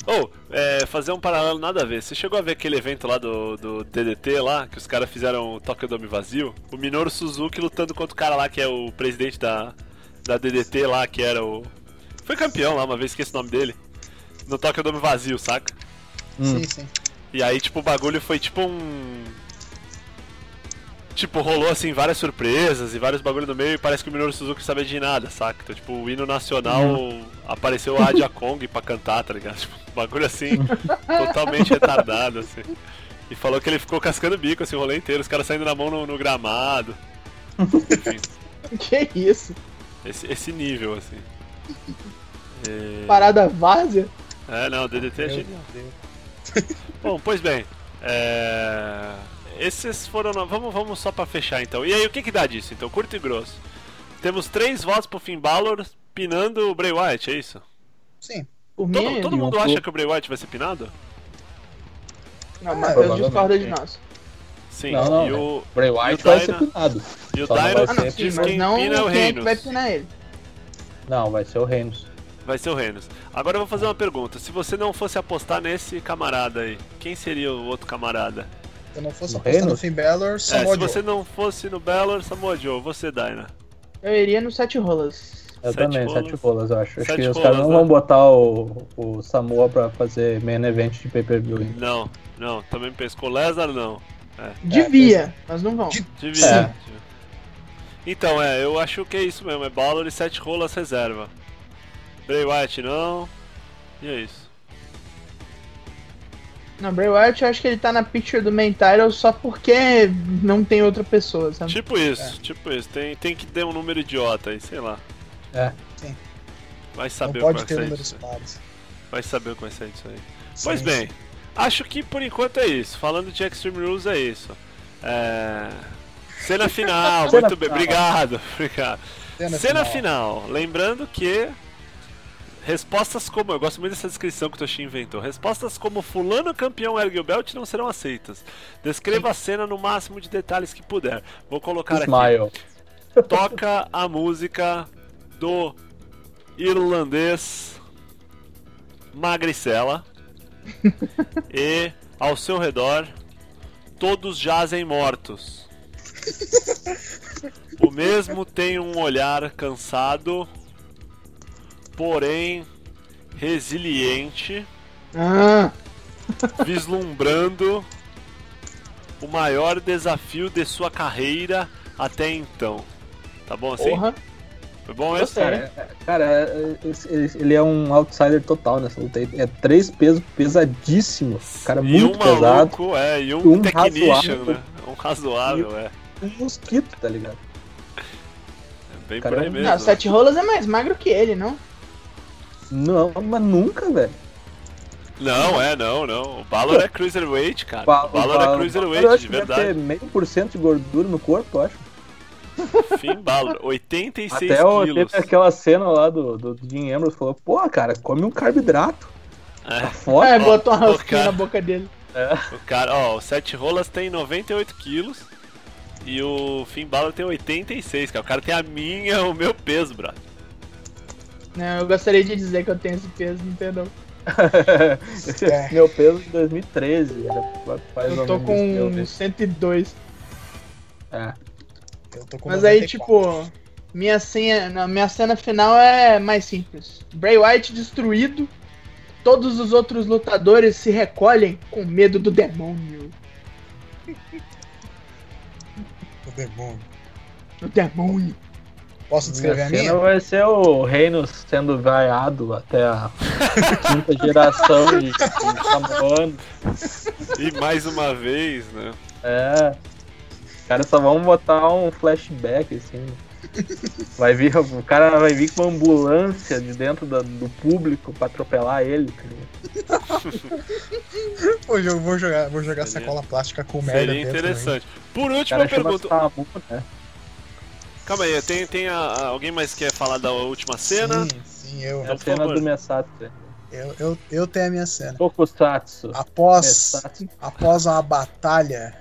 [SPEAKER 1] Ou, é, fazer um paralelo nada a ver. Você chegou a ver aquele evento lá do, do DDT lá, que os caras fizeram o Tokyo Dome vazio? O Minoru Suzuki lutando contra o cara lá que é o presidente da, da DDT lá, que era o. Foi campeão lá, uma vez esqueci o nome dele. No Tokyo Dome vazio, saca?
[SPEAKER 2] Hum.
[SPEAKER 4] Sim, sim.
[SPEAKER 1] E aí, tipo, o bagulho foi tipo um. Tipo, rolou assim várias surpresas e vários bagulho no meio e parece que o Minoru Suzuki sabia de nada, saca? Então, tipo, o hino nacional apareceu a Adia Kong pra cantar, tá ligado? Tipo, um bagulho assim, totalmente retardado, assim. E falou que ele ficou cascando bico assim o rolê inteiro, os caras saindo na mão no, no gramado. Enfim,
[SPEAKER 3] Que isso?
[SPEAKER 1] esse, esse nível, assim. É...
[SPEAKER 3] Parada várzea?
[SPEAKER 1] É, não, o DDT é genial. Bom, pois bem. É... Esses foram. no- Vamos, vamos só pra fechar então. E aí, o que, que dá disso? Então, curto e grosso. Temos três votos pro Finn Balor pinando o Bray Wyatt, é isso?
[SPEAKER 4] Sim.
[SPEAKER 3] Por mim,
[SPEAKER 1] Todo, todo
[SPEAKER 2] e um
[SPEAKER 1] mundo acha que o Bray Wyatt vai ser pinado?
[SPEAKER 3] não,
[SPEAKER 4] É,
[SPEAKER 3] Matheus
[SPEAKER 2] provavelmente,
[SPEAKER 3] discorda de
[SPEAKER 2] sim.
[SPEAKER 3] nós.
[SPEAKER 1] Sim.
[SPEAKER 2] Não, não,
[SPEAKER 1] e o,
[SPEAKER 2] Bray
[SPEAKER 1] E
[SPEAKER 2] Wyatt
[SPEAKER 1] o
[SPEAKER 2] vai ser pinado.
[SPEAKER 1] e o Dyna
[SPEAKER 2] vai
[SPEAKER 3] Ah, não,
[SPEAKER 2] ser-
[SPEAKER 1] diz
[SPEAKER 3] mas
[SPEAKER 1] quem
[SPEAKER 3] não
[SPEAKER 1] pina é o
[SPEAKER 3] é vai pinar ele.
[SPEAKER 2] Não, vai ser o Reinos.
[SPEAKER 1] Vai ser o Reynolds. Agora eu vou fazer uma pergunta. Se você não fosse apostar nesse camarada aí, quem seria o outro camarada?
[SPEAKER 4] Se eu não fosse
[SPEAKER 2] No
[SPEAKER 4] apostar no
[SPEAKER 2] Reino?
[SPEAKER 4] Finn Balor,
[SPEAKER 1] É,
[SPEAKER 4] Samoa
[SPEAKER 1] se
[SPEAKER 4] Joe.
[SPEAKER 1] você não fosse no Balor, Samoa Joe, você, Dyna.
[SPEAKER 3] Eu iria no Sete Rolas.
[SPEAKER 2] Eu
[SPEAKER 1] Sete
[SPEAKER 2] também,
[SPEAKER 1] rolas.
[SPEAKER 2] sete rolas, eu acho. Acho
[SPEAKER 1] Sete
[SPEAKER 2] que os
[SPEAKER 1] rolas,
[SPEAKER 2] caras não
[SPEAKER 1] né?
[SPEAKER 2] vão botar o, o Samoa pra fazer main event de pay-per-view. ainda.
[SPEAKER 1] Não, não, também pescou Lesnar, não.
[SPEAKER 3] Devia, mas não vão.
[SPEAKER 4] De-
[SPEAKER 1] Devia.
[SPEAKER 2] É.
[SPEAKER 1] Então, é, eu acho que é isso mesmo, é Balor e sete rolas reserva. Bray Wyatt não. E é isso.
[SPEAKER 3] Não, Bray Wyatt eu acho que ele tá na picture do main title só porque não tem outra pessoa, sabe?
[SPEAKER 1] Tipo isso, tipo isso. Tem, tem que ter um número idiota aí, sei lá.
[SPEAKER 2] É.
[SPEAKER 4] Sim.
[SPEAKER 1] Vai
[SPEAKER 4] Não
[SPEAKER 1] saber o que
[SPEAKER 4] pode
[SPEAKER 1] vai
[SPEAKER 4] ter números pares.
[SPEAKER 1] Vai saber o que vai sair disso aí. Pois
[SPEAKER 4] Sim,
[SPEAKER 1] bem,
[SPEAKER 4] sim.
[SPEAKER 1] acho que por enquanto é isso. Falando de Extreme Rules é isso. É... Cena final, muito bem, obrigado, obrigado.
[SPEAKER 4] Cena
[SPEAKER 1] Cena
[SPEAKER 4] final.
[SPEAKER 1] final. Lembrando que. Respostas como. Eu gosto muito dessa descrição que o Toshin inventou. Respostas como Fulano campeão ergue o belt não serão aceitas. Descreva a cena no máximo de detalhes que puder. Vou colocar aqui.
[SPEAKER 2] Smile.
[SPEAKER 1] Toca a música do irlandês Magricela. e ao seu redor todos jazem mortos. O mesmo tem um olhar cansado, porém resiliente,
[SPEAKER 3] Ah,
[SPEAKER 1] vislumbrando o maior desafio de sua carreira até então. Tá bom assim?
[SPEAKER 3] porra.
[SPEAKER 1] Foi bom esse?
[SPEAKER 3] Gostei.
[SPEAKER 2] Cara, é- cara é- esse- ele, é um outsider total nessa luta. É três pesos pesadíssimos. Cara,
[SPEAKER 1] e
[SPEAKER 2] muito
[SPEAKER 1] um
[SPEAKER 2] pesado.
[SPEAKER 1] maluco, é, e um,
[SPEAKER 2] um
[SPEAKER 1] technician,
[SPEAKER 2] razoável.
[SPEAKER 1] né? Um razoável, é.
[SPEAKER 2] Um mosquito, tá ligado?
[SPEAKER 1] É Bem
[SPEAKER 2] Cara,
[SPEAKER 1] por aí
[SPEAKER 2] é um-
[SPEAKER 1] mesmo.
[SPEAKER 3] Não, o Sete Rolas é mais magro que ele, não?
[SPEAKER 2] Não, mas nunca, velho.
[SPEAKER 1] Não, é, não, não. O Balor é cruiserweight, cara.
[SPEAKER 2] Ba-
[SPEAKER 1] o Balor
[SPEAKER 2] Ba-
[SPEAKER 1] é cruiserweight,
[SPEAKER 2] acho
[SPEAKER 1] de
[SPEAKER 2] que deve
[SPEAKER 1] verdade.
[SPEAKER 2] ter meio por cento de gordura no corpo, eu acho.
[SPEAKER 1] Fim Balor, 86
[SPEAKER 2] Até o,
[SPEAKER 1] quilos.
[SPEAKER 2] teve aquela cena lá do, do Jim Ambrose falou, pô, cara, come um carboidrato.
[SPEAKER 1] É,
[SPEAKER 2] Tá foda.
[SPEAKER 3] É, botou uma rosquinha
[SPEAKER 1] cara.
[SPEAKER 3] na boca dele.
[SPEAKER 1] o cara, ó, o Sete Rolas tem 98 quilos e o Finn Balor tem 86, cara. O cara tem a minha, o meu peso, brother.
[SPEAKER 3] Não, eu gostaria de dizer que eu tenho esse peso, não tem não.
[SPEAKER 2] Esse
[SPEAKER 4] É.
[SPEAKER 2] meu peso de 2013. já faz
[SPEAKER 3] Eu tô com
[SPEAKER 2] peso.
[SPEAKER 3] 102.
[SPEAKER 2] É.
[SPEAKER 4] Eu tô com
[SPEAKER 3] Mas aí,
[SPEAKER 4] 94.
[SPEAKER 3] tipo, minha senha, na minha cena final é mais simples. Bray Wyatt destruído, todos os outros lutadores se recolhem com medo do demônio.
[SPEAKER 4] O demônio.
[SPEAKER 3] Do demônio.
[SPEAKER 4] Posso descrever a
[SPEAKER 2] cena
[SPEAKER 4] minha?
[SPEAKER 2] vai ser o reino sendo vaiado até a quinta geração de, de Samoano.
[SPEAKER 1] E mais uma vez, né?
[SPEAKER 2] É. Os caras só vão botar um flashback, assim. Vai vir, o cara vai vir com uma ambulância de dentro da- do público pra atropelar ele. tá ligado?
[SPEAKER 4] Hoje eu vou jogar, vou jogar
[SPEAKER 1] Seria-
[SPEAKER 4] sacola plástica com merda
[SPEAKER 1] Seria
[SPEAKER 4] dentro.
[SPEAKER 1] interessante. Por
[SPEAKER 2] O
[SPEAKER 1] última
[SPEAKER 2] cara chama
[SPEAKER 1] pergunta.
[SPEAKER 2] Samu, né?
[SPEAKER 1] Calma aí, tem, tem a- a- alguém mais quer falar da última cena?
[SPEAKER 4] Sim, sim, eu,
[SPEAKER 2] É a
[SPEAKER 1] por
[SPEAKER 2] cena
[SPEAKER 1] favor.
[SPEAKER 2] do Messatsu.
[SPEAKER 4] eu, eu, eu tenho a minha cena.
[SPEAKER 2] Tokusatsu.
[SPEAKER 4] Após, após uma batalha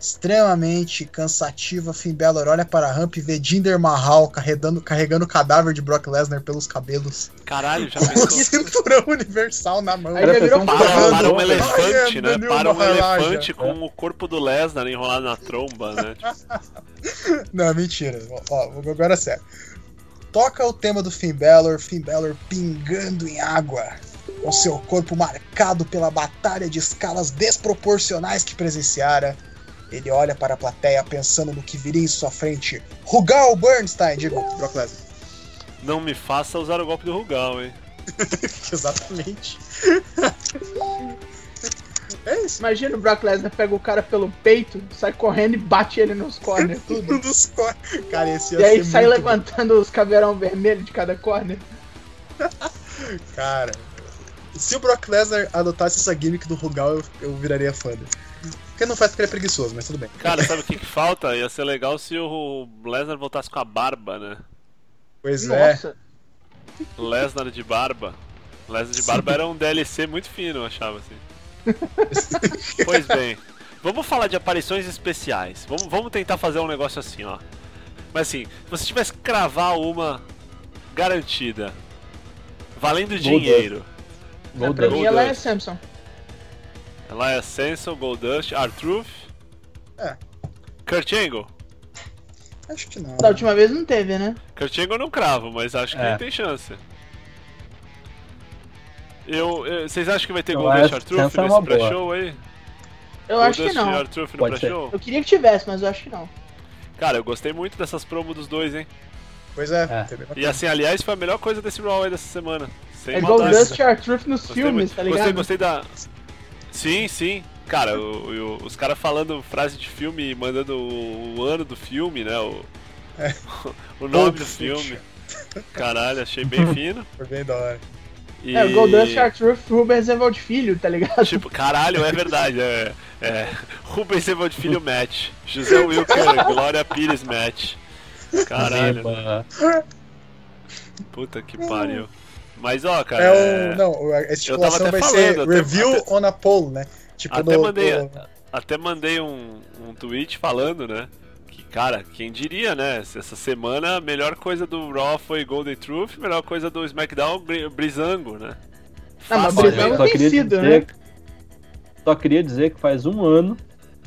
[SPEAKER 4] extremamente cansativa, Finn Balor olha para a rampa e vê Jinder Mahal carregando, carregando o cadáver de Brock Lesnar pelos cabelos.
[SPEAKER 1] Caralho, já
[SPEAKER 4] Com o
[SPEAKER 1] pensou?
[SPEAKER 4] cinturão universal na mão.
[SPEAKER 3] Aí já virou
[SPEAKER 2] Para-
[SPEAKER 1] Para, um elefante, né? Para um elefante com o corpo do Lesnar enrolado na tromba, né?
[SPEAKER 4] Não, mentira. Ó, ó, agora é sério. Toca o tema do Finn Balor, Finn Balor pingando em água, com seu corpo marcado pela batalha de escalas desproporcionais que presenciara. Ele olha para a plateia pensando no que viria em sua frente. Rugal Bernstein, digo, Brock Lesnar.
[SPEAKER 1] Não me faça usar o golpe do Rugal, hein?
[SPEAKER 4] Exatamente. é isso.
[SPEAKER 3] Imagina o Brock Lesnar pega o cara pelo peito, sai correndo e bate ele nos corner, tudo.
[SPEAKER 4] dos cor... Cara, esse ia
[SPEAKER 3] E aí
[SPEAKER 4] ser
[SPEAKER 3] sai
[SPEAKER 4] muito
[SPEAKER 3] levantando os caveirão vermelho de cada corner.
[SPEAKER 4] bom. Cara, se o Brock Lesnar adotasse essa gimmick do Rugal, eu, eu viraria fã dele. Porque não faz porque ele é preguiçoso, mas tudo bem.
[SPEAKER 1] Cara, sabe o que, que falta? Ia ser legal se o Lesnar voltasse com a barba, né?
[SPEAKER 4] Pois é.
[SPEAKER 3] Nossa,
[SPEAKER 1] Lesnar de barba. Lesnar de barba era um DLC muito fino, eu achava assim. pois bem, vamos falar de aparições especiais. Vamos, vamos tentar fazer um negócio assim, ó. Mas assim, se você tivesse que cravar uma garantida, valendo dinheiro,
[SPEAKER 3] pra mim ela é Samson.
[SPEAKER 1] Ela é Senso, Goldust, R-Truth,
[SPEAKER 4] É.
[SPEAKER 1] Kurt Angle.
[SPEAKER 4] Acho que não.
[SPEAKER 3] Da última vez não teve, né?
[SPEAKER 1] Kurt Angle eu não cravo, mas acho que
[SPEAKER 2] É.
[SPEAKER 1] tem chance. Eu, eu- vocês acham que vai ter
[SPEAKER 2] Eu
[SPEAKER 1] Goldust
[SPEAKER 2] acho que
[SPEAKER 1] R-Truth
[SPEAKER 2] essa é
[SPEAKER 1] nesse
[SPEAKER 2] boa.
[SPEAKER 1] pré-show aí?
[SPEAKER 3] Eu acho que
[SPEAKER 1] Goldust
[SPEAKER 3] não.
[SPEAKER 1] R-Truth no pré-show?
[SPEAKER 3] Eu queria que tivesse, mas eu acho que não.
[SPEAKER 1] Cara, eu gostei muito dessas promos dos dois, hein?
[SPEAKER 4] Pois é.
[SPEAKER 2] É.
[SPEAKER 1] E assim, aliás, foi a melhor coisa desse Raw aí dessa semana. Sem
[SPEAKER 3] É. Goldust e R-Truth nos
[SPEAKER 1] Gostei
[SPEAKER 3] filmes,
[SPEAKER 1] muito.
[SPEAKER 3] tá ligado?
[SPEAKER 1] Gostei, gostei da. Sim, sim. Cara, o- o- os caras falando frase de filme e mandando o, o ano do filme, né? O,
[SPEAKER 4] É.
[SPEAKER 1] o nome
[SPEAKER 4] Pulp
[SPEAKER 1] do
[SPEAKER 4] Fiction.
[SPEAKER 1] filme. Caralho, achei bem fino.
[SPEAKER 4] Foi bem da hora.
[SPEAKER 1] E...
[SPEAKER 3] É, o Goldust, R-Truth, Rubens Evald Filho, tá ligado?
[SPEAKER 1] Tipo, caralho, é verdade. É, é Rubens Evald Filho match. José Wilker, Glória Pires match. Caralho,
[SPEAKER 2] Eba.
[SPEAKER 1] puta que pariu. Mas ó, cara.
[SPEAKER 4] É o. Não, a estipulação
[SPEAKER 1] até
[SPEAKER 4] vai
[SPEAKER 1] falando,
[SPEAKER 4] ser review
[SPEAKER 1] até-
[SPEAKER 4] on a poll, né? Tipo,
[SPEAKER 1] Até
[SPEAKER 4] no,
[SPEAKER 1] mandei,
[SPEAKER 4] no-
[SPEAKER 1] até mandei um, um tweet falando, né? Que, cara, quem diria, né? se Essa semana a melhor coisa do Raw foi Golden Truth, a melhor coisa do SmackDown, Bri- Brizango, né?
[SPEAKER 3] Não, mas
[SPEAKER 1] Fácil,
[SPEAKER 3] Brizango
[SPEAKER 1] né?
[SPEAKER 2] só
[SPEAKER 3] tem
[SPEAKER 2] queria
[SPEAKER 3] sido,
[SPEAKER 2] dizer,
[SPEAKER 3] né?
[SPEAKER 2] Só queria dizer que faz um ano,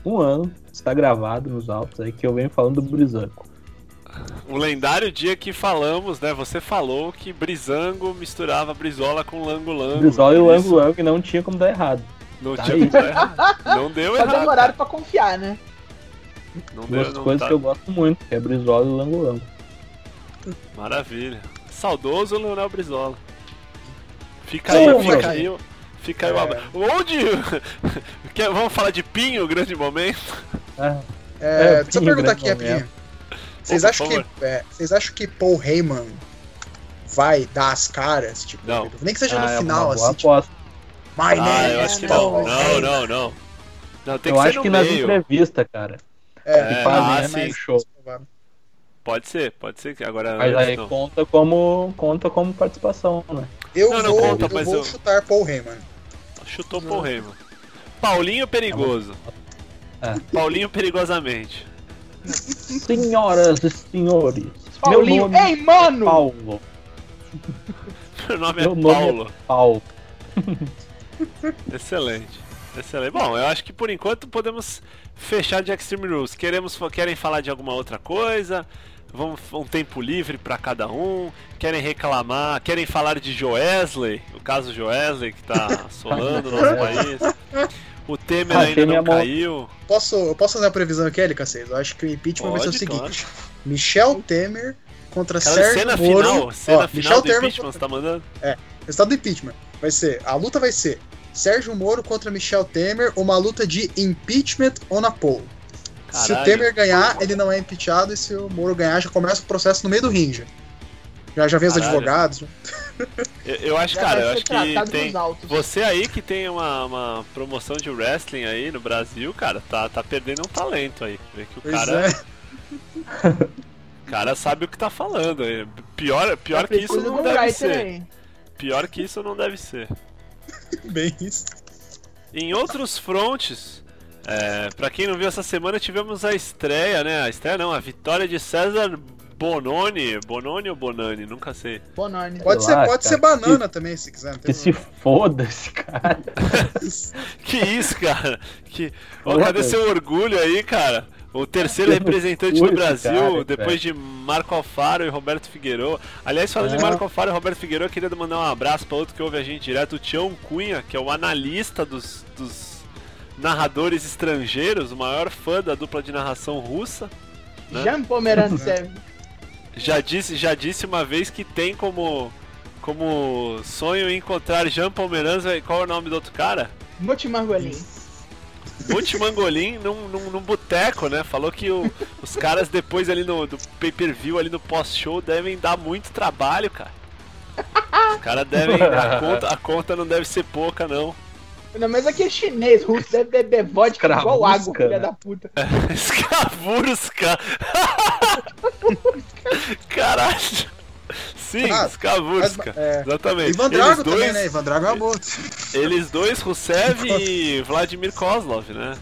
[SPEAKER 2] um ano, está gravado nos autos aí que eu venho falando do Brizanco.
[SPEAKER 1] O lendário dia que falamos, né? Você falou que Brizango misturava Brizola com Lango Lango.
[SPEAKER 2] Brizola e o
[SPEAKER 1] Por isso,
[SPEAKER 2] Lango Lango não tinha como dar errado.
[SPEAKER 1] Não
[SPEAKER 2] Tá
[SPEAKER 1] tinha
[SPEAKER 2] aí.
[SPEAKER 1] como dar errado. Não deu
[SPEAKER 3] Só
[SPEAKER 1] errado.
[SPEAKER 3] demoraram pra confiar, né?
[SPEAKER 1] Não deu,
[SPEAKER 2] Duas
[SPEAKER 1] não
[SPEAKER 2] coisas
[SPEAKER 1] tá-
[SPEAKER 2] que eu gosto muito, que é Brizola e o Lango Lango.
[SPEAKER 1] Maravilha. Saudoso Leonel Brizola. Fica
[SPEAKER 2] Sim,
[SPEAKER 1] aí,
[SPEAKER 2] mano.
[SPEAKER 1] fica aí. Fica aí o
[SPEAKER 4] É.
[SPEAKER 1] abraço. Onde. Quer- Vamos falar de Pinho, grande momento?
[SPEAKER 2] É,
[SPEAKER 4] É,
[SPEAKER 2] É,
[SPEAKER 4] deixa eu
[SPEAKER 2] Pinho,
[SPEAKER 4] perguntar aqui
[SPEAKER 2] grande
[SPEAKER 4] rapidinho. Vocês acham, que, é, vocês acham que Paul Heyman vai dar as caras? Tipo,
[SPEAKER 1] Não.
[SPEAKER 4] Nem que seja
[SPEAKER 2] ah,
[SPEAKER 4] no
[SPEAKER 2] é
[SPEAKER 4] final,
[SPEAKER 2] boa
[SPEAKER 4] assim, tipo. My
[SPEAKER 1] Ah,
[SPEAKER 4] name
[SPEAKER 1] eu
[SPEAKER 4] is
[SPEAKER 1] acho que
[SPEAKER 3] não,
[SPEAKER 1] não.
[SPEAKER 4] Paul
[SPEAKER 1] Não, não, não. Não, tem
[SPEAKER 2] eu acho que nas entrevistas, cara,
[SPEAKER 4] É,
[SPEAKER 1] É,
[SPEAKER 2] que fazem
[SPEAKER 1] ah,
[SPEAKER 2] né,
[SPEAKER 1] sim.
[SPEAKER 2] no show.
[SPEAKER 1] Pode ser, pode ser que agora.
[SPEAKER 2] Mas aí
[SPEAKER 1] não.
[SPEAKER 2] conta como, conta como participação, né?
[SPEAKER 4] Eu
[SPEAKER 1] Não, não
[SPEAKER 4] vou,
[SPEAKER 1] conta,
[SPEAKER 4] eu
[SPEAKER 1] mas
[SPEAKER 4] vou
[SPEAKER 1] eu-
[SPEAKER 4] chutar Paul Heyman.
[SPEAKER 1] Chutou Paul Heyman. Paulinho perigoso.
[SPEAKER 2] É.
[SPEAKER 1] Paulinho perigosamente.
[SPEAKER 2] Senhoras e senhores,
[SPEAKER 3] Paulinho,
[SPEAKER 2] meu nome
[SPEAKER 3] ei, mano!
[SPEAKER 2] é Paulo.
[SPEAKER 1] Meu nome
[SPEAKER 2] Meu
[SPEAKER 1] é
[SPEAKER 2] nome é-
[SPEAKER 1] Paulo.
[SPEAKER 2] Paulo.
[SPEAKER 1] Excelente. Excelente. Bom, eu acho que por enquanto podemos fechar de Extreme Rules. Queremos, querem falar de alguma outra coisa? Vamos um tempo livre para cada um? Querem reclamar? Querem falar de Joesley? O caso Joesley que tá assolando o nosso país. O Temer
[SPEAKER 2] Achei
[SPEAKER 1] ainda não
[SPEAKER 2] mão.
[SPEAKER 1] caiu.
[SPEAKER 4] Posso, eu posso fazer uma previsão aqui, Eli Cacete? Eu acho que o impeachment vai ser o
[SPEAKER 1] Pode,
[SPEAKER 4] seguinte: Michel Temer contra
[SPEAKER 1] Cara,
[SPEAKER 4] Sérgio
[SPEAKER 1] cena
[SPEAKER 4] Moro.
[SPEAKER 1] final, cena
[SPEAKER 4] Ó,
[SPEAKER 1] final
[SPEAKER 4] Michel
[SPEAKER 1] do
[SPEAKER 4] Temer
[SPEAKER 1] impeachment, você tá mandando?
[SPEAKER 4] Resultado do impeachment. Vai ser. A luta vai ser Sérgio Moro contra Michel Temer, uma luta de impeachment on a poll. Se o
[SPEAKER 1] Caralho.
[SPEAKER 4] Temer ganhar, ele não é impeachado, e se o Moro ganhar, já começa o processo no meio do ringue. Já, já vem os
[SPEAKER 1] Caralho.
[SPEAKER 4] advogados.
[SPEAKER 1] Eu, eu acho,
[SPEAKER 3] Já
[SPEAKER 1] cara, eu acho que tem. Você aí que tem uma, uma promoção de wrestling aí no Brasil, cara, tá, tá perdendo um talento aí. Vê que o
[SPEAKER 4] Pois
[SPEAKER 1] cara,
[SPEAKER 4] é.
[SPEAKER 1] o cara sabe o que tá falando. aí. Pior, pior que isso não deve ser.
[SPEAKER 3] aí.
[SPEAKER 1] Pior que isso não deve ser.
[SPEAKER 4] Bem isso.
[SPEAKER 1] Em outros frontes, é, para quem não viu essa semana, tivemos a estreia, né? A estreia não, a vitória de César Bononi. Bononi ou Bonani? Nunca sei.
[SPEAKER 3] Bononi.
[SPEAKER 4] Pode ser,
[SPEAKER 2] lá,
[SPEAKER 4] pode
[SPEAKER 2] cara,
[SPEAKER 4] ser banana também, se quiser.
[SPEAKER 2] Que se foda esse cara.
[SPEAKER 1] Que isso, cara? Que...
[SPEAKER 2] Porra,
[SPEAKER 1] cadê seu orgulho aí, cara? O terceiro
[SPEAKER 2] Eu
[SPEAKER 1] representante do Brasil,
[SPEAKER 2] cara,
[SPEAKER 1] depois de Marco Alfaro e Roberto Figueiredo. Aliás, falando de
[SPEAKER 2] É.
[SPEAKER 1] Marco Alfaro e Roberto Figueiredo, eu queria mandar um abraço para outro que ouve a gente direto, o Tião Cunha, que é o analista dos, dos narradores estrangeiros, o maior fã da dupla de narração russa. né?
[SPEAKER 3] Jean Pomerantsev.
[SPEAKER 1] Já disse, já disse uma vez que tem como, como sonho encontrar Jean Pomeranz. Qual é o nome do outro cara? Multi Mangolin num, num, num boteco, né? Falou que o- os caras depois ali no do pay-per-view, ali no pós-show, devem dar muito trabalho, cara. Os caras devem. A conta, a conta não deve ser pouca, não.
[SPEAKER 3] Não, mas aqui é chinês, russo deve beber vodka igual água, filha
[SPEAKER 2] né?
[SPEAKER 3] da puta.
[SPEAKER 1] Escavurusca! Caralho! Sim,
[SPEAKER 4] Ah,
[SPEAKER 1] Escavurusca.
[SPEAKER 4] mas, é,
[SPEAKER 1] Exatamente.
[SPEAKER 4] Ivan
[SPEAKER 1] Eles
[SPEAKER 4] Drago
[SPEAKER 1] dois,
[SPEAKER 4] também, né? Ivan Drago é uma boa.
[SPEAKER 1] Eles dois, Rusev e Vladimir Kozlov, né?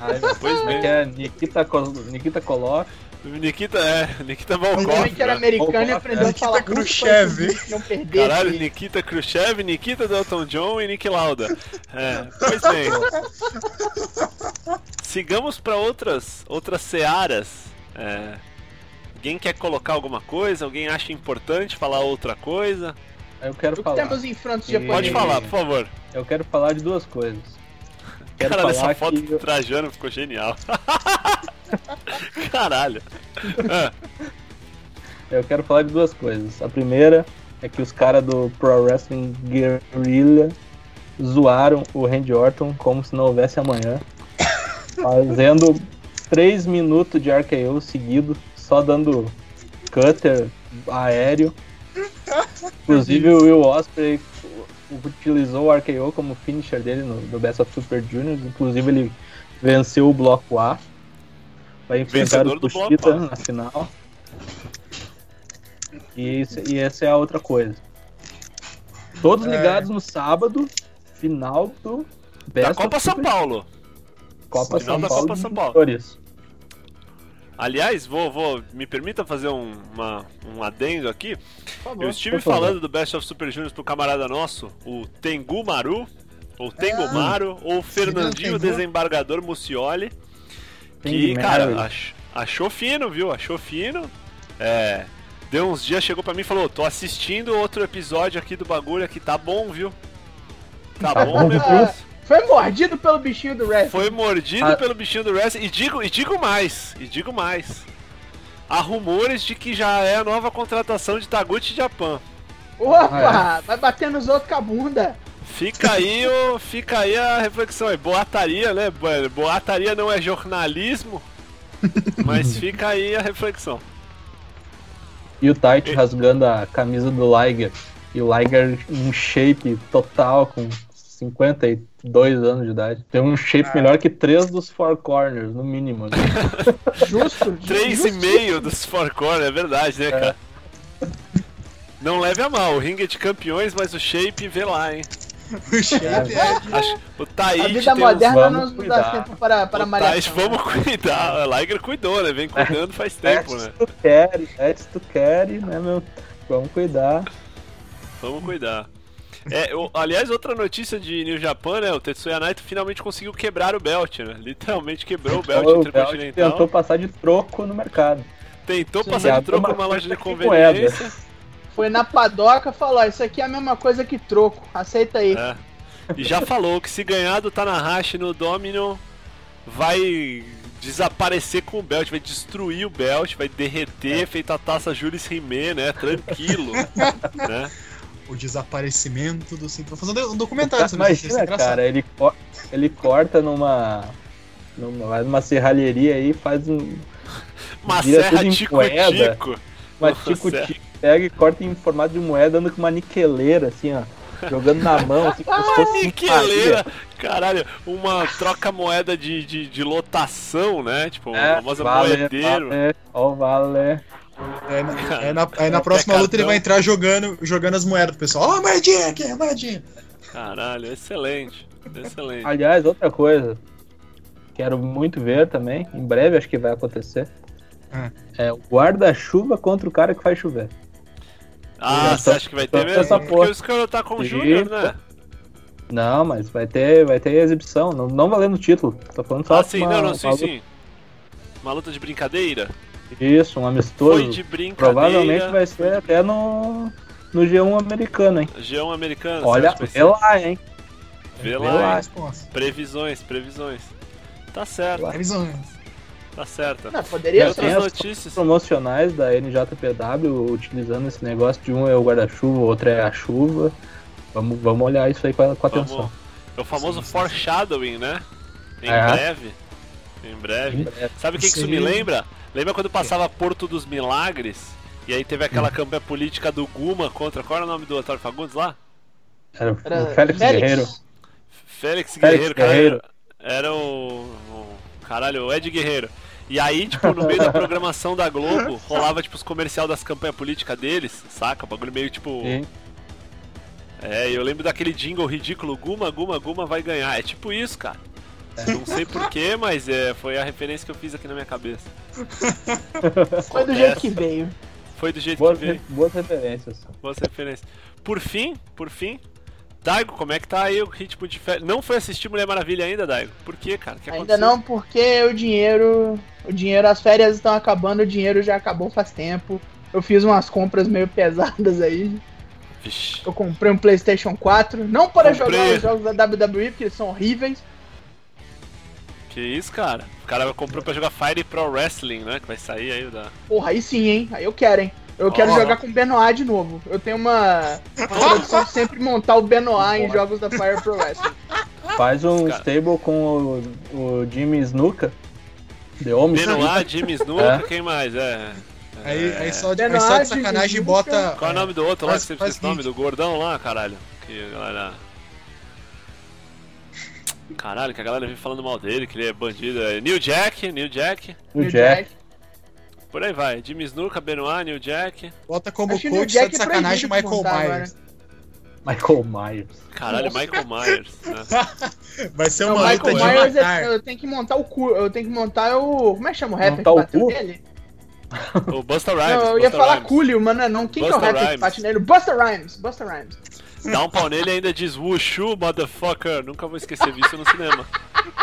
[SPEAKER 2] Ai,
[SPEAKER 1] Pois
[SPEAKER 2] como é
[SPEAKER 1] bem.
[SPEAKER 2] é? Nikita, Nikita Kolov.
[SPEAKER 1] Nikita, é, Nikita Volkov.
[SPEAKER 3] era
[SPEAKER 1] né?
[SPEAKER 3] americano e aprendeu a
[SPEAKER 4] Nikita
[SPEAKER 3] falar russo
[SPEAKER 4] Khrushchev.
[SPEAKER 3] não perder.
[SPEAKER 1] Caralho, Nikita Khrushchev, Nikita Dalton John e Nick Lauda. É, pois bem. Sigamos para outras outras searas. É, alguém quer colocar alguma coisa? Alguém acha importante falar outra coisa?
[SPEAKER 2] Eu quero
[SPEAKER 3] O que
[SPEAKER 2] falar.
[SPEAKER 3] temos em frontes
[SPEAKER 2] E-
[SPEAKER 1] Pode
[SPEAKER 3] japoneses?
[SPEAKER 1] falar, por favor.
[SPEAKER 2] Eu quero falar de duas coisas. Quero
[SPEAKER 1] Caralho, essa
[SPEAKER 2] falar
[SPEAKER 1] foto
[SPEAKER 2] que
[SPEAKER 1] do Trajano ficou genial. Caralho. Ah,
[SPEAKER 2] eu quero falar de duas coisas. A primeira é que os caras do Pro Wrestling Guerrilla zoaram o Randy Orton como se não houvesse amanhã, fazendo 3 minutos de RKO seguido, só dando cutter aéreo. Inclusive o Will Ospreay utilizou o RKO como finisher dele no, no Best of Super Juniors. Inclusive ele venceu o bloco A. Vai enfrentar
[SPEAKER 1] Vencedor
[SPEAKER 2] o Kushida na final. E, isso- e essa é a outra coisa. Todos
[SPEAKER 4] É.
[SPEAKER 2] ligados no sábado, final do
[SPEAKER 1] da
[SPEAKER 2] Best
[SPEAKER 1] Copa
[SPEAKER 2] of
[SPEAKER 1] São Paulo.
[SPEAKER 2] Copa
[SPEAKER 1] Final
[SPEAKER 2] São
[SPEAKER 1] da
[SPEAKER 2] Paulo.
[SPEAKER 1] Copa São Paulo.
[SPEAKER 2] Vitórias.
[SPEAKER 1] Aliás, vou, vou, me permita fazer um, uma, um adendo aqui.
[SPEAKER 3] Favor.
[SPEAKER 1] Eu estive falando do Best of Super Juniors pro camarada nosso, o Tengu Maru, ou Tengu Maru, ou Fernandinho. Desembargador Mucioli,
[SPEAKER 2] Tengu
[SPEAKER 1] que, cara, ach- achou fino, viu? Achou fino. É, deu uns dias, chegou pra mim e falou, tô assistindo outro episódio aqui do bagulho aqui, tá bom, viu? Tá
[SPEAKER 2] Tá
[SPEAKER 1] bom o
[SPEAKER 2] viu?
[SPEAKER 1] negócio.
[SPEAKER 3] Foi mordido pelo bichinho do wrestling.
[SPEAKER 1] Foi mordido
[SPEAKER 2] Ah.
[SPEAKER 1] pelo bichinho do wrestling. E digo, e digo mais, e digo mais. Há rumores de que já é a nova contratação de Taguchi Japan.
[SPEAKER 3] Opa,
[SPEAKER 2] Ah,
[SPEAKER 3] vai bater nos outros com a bunda.
[SPEAKER 1] Fica aí, o, fica aí a reflexão aí. Boataria, né? Bo- Boataria não é jornalismo, mas fica aí a reflexão.
[SPEAKER 2] E o Tite rasgando a camisa do Liger. E o Liger em shape total, com 52 anos de idade. Tem um shape
[SPEAKER 4] Ah.
[SPEAKER 2] melhor que três dos Four Corners, no mínimo. né?
[SPEAKER 3] Justo.
[SPEAKER 1] Três e
[SPEAKER 3] justo.
[SPEAKER 1] meio dos four corner, é verdade, né, cara? Não leve a mal, o ringue é de campeões, mas o shape vê lá, hein?
[SPEAKER 4] É.
[SPEAKER 1] Acho- o
[SPEAKER 3] A
[SPEAKER 1] Taíde
[SPEAKER 3] vida moderna não nos dá
[SPEAKER 2] cuidar.
[SPEAKER 3] tempo para, para
[SPEAKER 1] o
[SPEAKER 3] malhar.
[SPEAKER 1] Taíde, vamos cuidar. A Liger cuidou, né? Vem cuidando faz tempo, né?
[SPEAKER 2] tu quer, let's tu quer, né, meu? Vamos cuidar.
[SPEAKER 1] Vamos cuidar. É, o- aliás, outra notícia de New Japan, né? O Tetsuya Naito finalmente conseguiu quebrar o belt, né? Literalmente quebrou o belt
[SPEAKER 2] o Belt
[SPEAKER 1] intercontinental.
[SPEAKER 2] tentou passar de troco no mercado.
[SPEAKER 1] Tentou
[SPEAKER 3] Sim,
[SPEAKER 1] passar de troco
[SPEAKER 2] uma
[SPEAKER 1] numa loja de conveniência.
[SPEAKER 3] Foi na padoca e falou: ó, Isso aqui é a mesma coisa que troco. Aceita aí.
[SPEAKER 1] É. E já falou que se ganhar do Tanahashi no Domino, vai desaparecer com o belt, vai destruir o belt, vai derreter, feito a taça Jules Rimet, né? Tranquilo. né?
[SPEAKER 4] O desaparecimento do cinturão. Vou fazer um documentário sobre isso.
[SPEAKER 2] Imagina, cara, ele, co- ele corta numa. numa, numa serralheria aí e faz um.
[SPEAKER 1] Uma serra tico-tico.
[SPEAKER 2] Uma tico-tico, pega e corta em formato de moeda, dando com uma niqueleira, assim, ó. Jogando na mão, assim, como se fosse
[SPEAKER 1] Niqueleira! Caralho, uma troca moeda de, de, de lotação, né? Tipo,
[SPEAKER 2] É,
[SPEAKER 1] famosa
[SPEAKER 2] vale,
[SPEAKER 1] moedeiro.
[SPEAKER 2] vale, ó, vale.
[SPEAKER 4] Aí na, aí na- aí na
[SPEAKER 1] É um
[SPEAKER 4] próxima luta ele vai entrar jogando, jogando as moedas pro pessoal. Ó, moedinha aqui, moedinha.
[SPEAKER 1] Caralho, excelente. Excelente.
[SPEAKER 2] Aliás, outra coisa. Quero muito ver também. Em breve acho que vai acontecer.
[SPEAKER 4] Ah.
[SPEAKER 2] É o guarda-chuva contra o cara que faz chover.
[SPEAKER 1] Ah, você acha que vai ter mesmo?
[SPEAKER 2] essa
[SPEAKER 1] Porque
[SPEAKER 2] porra.
[SPEAKER 1] o Scuro tá com o Júnior, né?
[SPEAKER 2] Não, mas vai ter, vai ter exibição. Não, não valendo o título. Tô falando só
[SPEAKER 1] Ah, sim,
[SPEAKER 2] uma-
[SPEAKER 1] não, não, sim,
[SPEAKER 2] uma
[SPEAKER 1] sim. Uma luta de brincadeira?
[SPEAKER 2] Isso, um amistoso.
[SPEAKER 1] Foi de brincadeira.
[SPEAKER 2] Provavelmente vai ser até no, no G1 americano, hein?
[SPEAKER 1] G1 americano.
[SPEAKER 2] Olha, vê lá, hein?
[SPEAKER 1] Vê
[SPEAKER 2] vê
[SPEAKER 1] lá,
[SPEAKER 2] lá.
[SPEAKER 1] Previsões, previsões. Tá certo,
[SPEAKER 4] Previsões.
[SPEAKER 1] Tá certo.
[SPEAKER 3] Não, poderia
[SPEAKER 2] Tem
[SPEAKER 3] ser.
[SPEAKER 1] outras
[SPEAKER 2] as
[SPEAKER 1] notícias?
[SPEAKER 2] Promocionais da NJPW utilizando esse negócio de um é o guarda-chuva, o outro é a chuva. Vamos, vamos olhar isso aí com, com atenção.
[SPEAKER 1] É o famoso
[SPEAKER 4] Sim, sim,
[SPEAKER 1] foreshadowing, né? Em
[SPEAKER 2] É.
[SPEAKER 1] breve. Em breve. Sabe o que, que isso me lembra? Lembra quando passava Porto dos Milagres? E aí teve aquela campanha política do Guma contra. Qual era o nome do Antônio Fagundes lá?
[SPEAKER 2] Era o
[SPEAKER 3] Era
[SPEAKER 2] Félix, Guerreiro.
[SPEAKER 1] Félix
[SPEAKER 2] Félix
[SPEAKER 1] Guerreiro, cara.
[SPEAKER 2] Guerreiro.
[SPEAKER 1] Era o, o. Caralho, o Ed Guerreiro. E aí, tipo, no meio da programação da Globo, rolava, tipo, os comercial das campanhas políticas deles, saca? O bagulho meio tipo.
[SPEAKER 2] Sim.
[SPEAKER 1] É, eu lembro daquele jingle ridículo, Guma, Guma, Guma vai ganhar. É tipo isso, cara. Não sei porquê, mas é, foi a referência que eu fiz aqui na minha cabeça.
[SPEAKER 3] Foi do jeito que veio.
[SPEAKER 1] Foi do jeito
[SPEAKER 2] Boas,
[SPEAKER 1] que veio.
[SPEAKER 2] re- boas referências.
[SPEAKER 1] Boas referências. Por fim, por fim, Daigo, como é que tá aí o ritmo de férias? Não foi assistir Mulher Maravilha ainda, Daigo? Por quê, cara? O que
[SPEAKER 3] Ainda não, porque o dinheiro. O dinheiro, as férias estão acabando, o dinheiro já acabou faz tempo. Eu fiz umas compras meio pesadas aí.
[SPEAKER 1] Vixe.
[SPEAKER 3] Eu comprei um PlayStation 4, não para
[SPEAKER 1] Comprei.
[SPEAKER 3] jogar os jogos da WWE, porque eles são horríveis.
[SPEAKER 1] Que isso, cara? O cara comprou pra jogar Fire Pro Wrestling, né? Que vai sair aí da.
[SPEAKER 3] Porra, aí sim, hein? Aí eu quero, hein? Eu quero jogar com o Benoit de novo. Eu tenho uma, tradição de sempre montar o Benoit em jogos da Fire Pro Wrestling.
[SPEAKER 2] Faz um
[SPEAKER 1] Cara.
[SPEAKER 2] stable com o, o Jimmy Snuka. The Homem
[SPEAKER 1] Benoit, Jimmy Snuka,
[SPEAKER 2] É.
[SPEAKER 1] quem mais? É.
[SPEAKER 4] Aí,
[SPEAKER 1] É.
[SPEAKER 4] aí só de, aí
[SPEAKER 3] Benoit,
[SPEAKER 4] só de sacanagem
[SPEAKER 3] Jimmy
[SPEAKER 4] bota.
[SPEAKER 1] Qual é o nome do outro lá que você
[SPEAKER 4] faz
[SPEAKER 1] fez o nome? Do gordão lá, caralho? Que a galera. Caralho, que a galera vem falando mal dele, que ele é bandido. É New Jack, New Jack.
[SPEAKER 3] New
[SPEAKER 2] Jack.
[SPEAKER 1] Por aí vai. Jimmy Snuka, Benoit, New Jack.
[SPEAKER 4] Bota como
[SPEAKER 3] Acho o
[SPEAKER 4] coach
[SPEAKER 3] Jack
[SPEAKER 4] só de
[SPEAKER 3] é
[SPEAKER 4] sacanagem
[SPEAKER 3] de
[SPEAKER 4] Michael
[SPEAKER 3] montar
[SPEAKER 4] Myers.
[SPEAKER 2] Michael Myers.
[SPEAKER 1] Caralho, Michael Myers. Né?
[SPEAKER 4] Vai ser
[SPEAKER 3] Não,
[SPEAKER 4] uma
[SPEAKER 3] Michael
[SPEAKER 4] luta de
[SPEAKER 3] Myers, é-
[SPEAKER 4] matar.
[SPEAKER 3] eu tenho que montar o cu. Eu tenho que montar o. Como é que chama o rapper
[SPEAKER 2] Montar
[SPEAKER 3] que
[SPEAKER 2] o
[SPEAKER 3] bateu
[SPEAKER 2] cu?
[SPEAKER 3] nele?
[SPEAKER 1] O Busta Rhymes.
[SPEAKER 3] não, eu ia
[SPEAKER 1] Busta
[SPEAKER 3] falar
[SPEAKER 1] Rhymes.
[SPEAKER 3] Coolio, mas não é não. Quem que é o
[SPEAKER 1] Busta
[SPEAKER 3] rapper que bate nele? Busta Rhymes. Busta Rhymes.
[SPEAKER 1] Dá um pau nele e ainda diz Wushu, motherfucker. Nunca vou esquecer disso no cinema.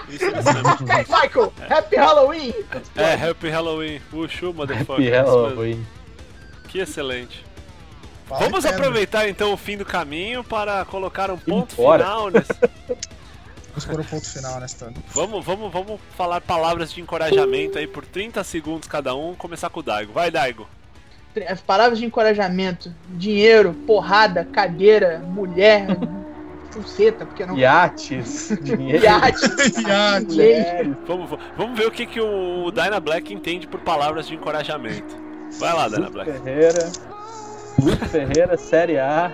[SPEAKER 1] Isso no cinema.
[SPEAKER 3] Hey, Michael! Happy Halloween!
[SPEAKER 1] É, Happy Halloween. Wushu, motherfucker.
[SPEAKER 2] Happy
[SPEAKER 1] mesmo.
[SPEAKER 2] Halloween.
[SPEAKER 1] Que excelente.
[SPEAKER 4] Vale
[SPEAKER 1] Vamos aproveitar então o fim do caminho para colocar um ponto
[SPEAKER 2] Embora.
[SPEAKER 1] final nesse.
[SPEAKER 4] Vamos pôr o ponto final nessa.
[SPEAKER 1] Vamos, vamos, vamos falar palavras de encorajamento aí por 30 segundos cada um. Começar com o Daigo. Vai, Daigo.
[SPEAKER 3] As palavras de encorajamento: dinheiro, porrada, cadeira, mulher, buceta, porque não.
[SPEAKER 2] Iates. Dinheiro.
[SPEAKER 3] Iate,
[SPEAKER 4] Iate.
[SPEAKER 3] mulher.
[SPEAKER 1] Vamos, vamos ver o que, que o Dyna Black entende por palavras de encorajamento. Vai lá, Dyna Black.
[SPEAKER 2] Ferreira. Guto Ferreira, Série A.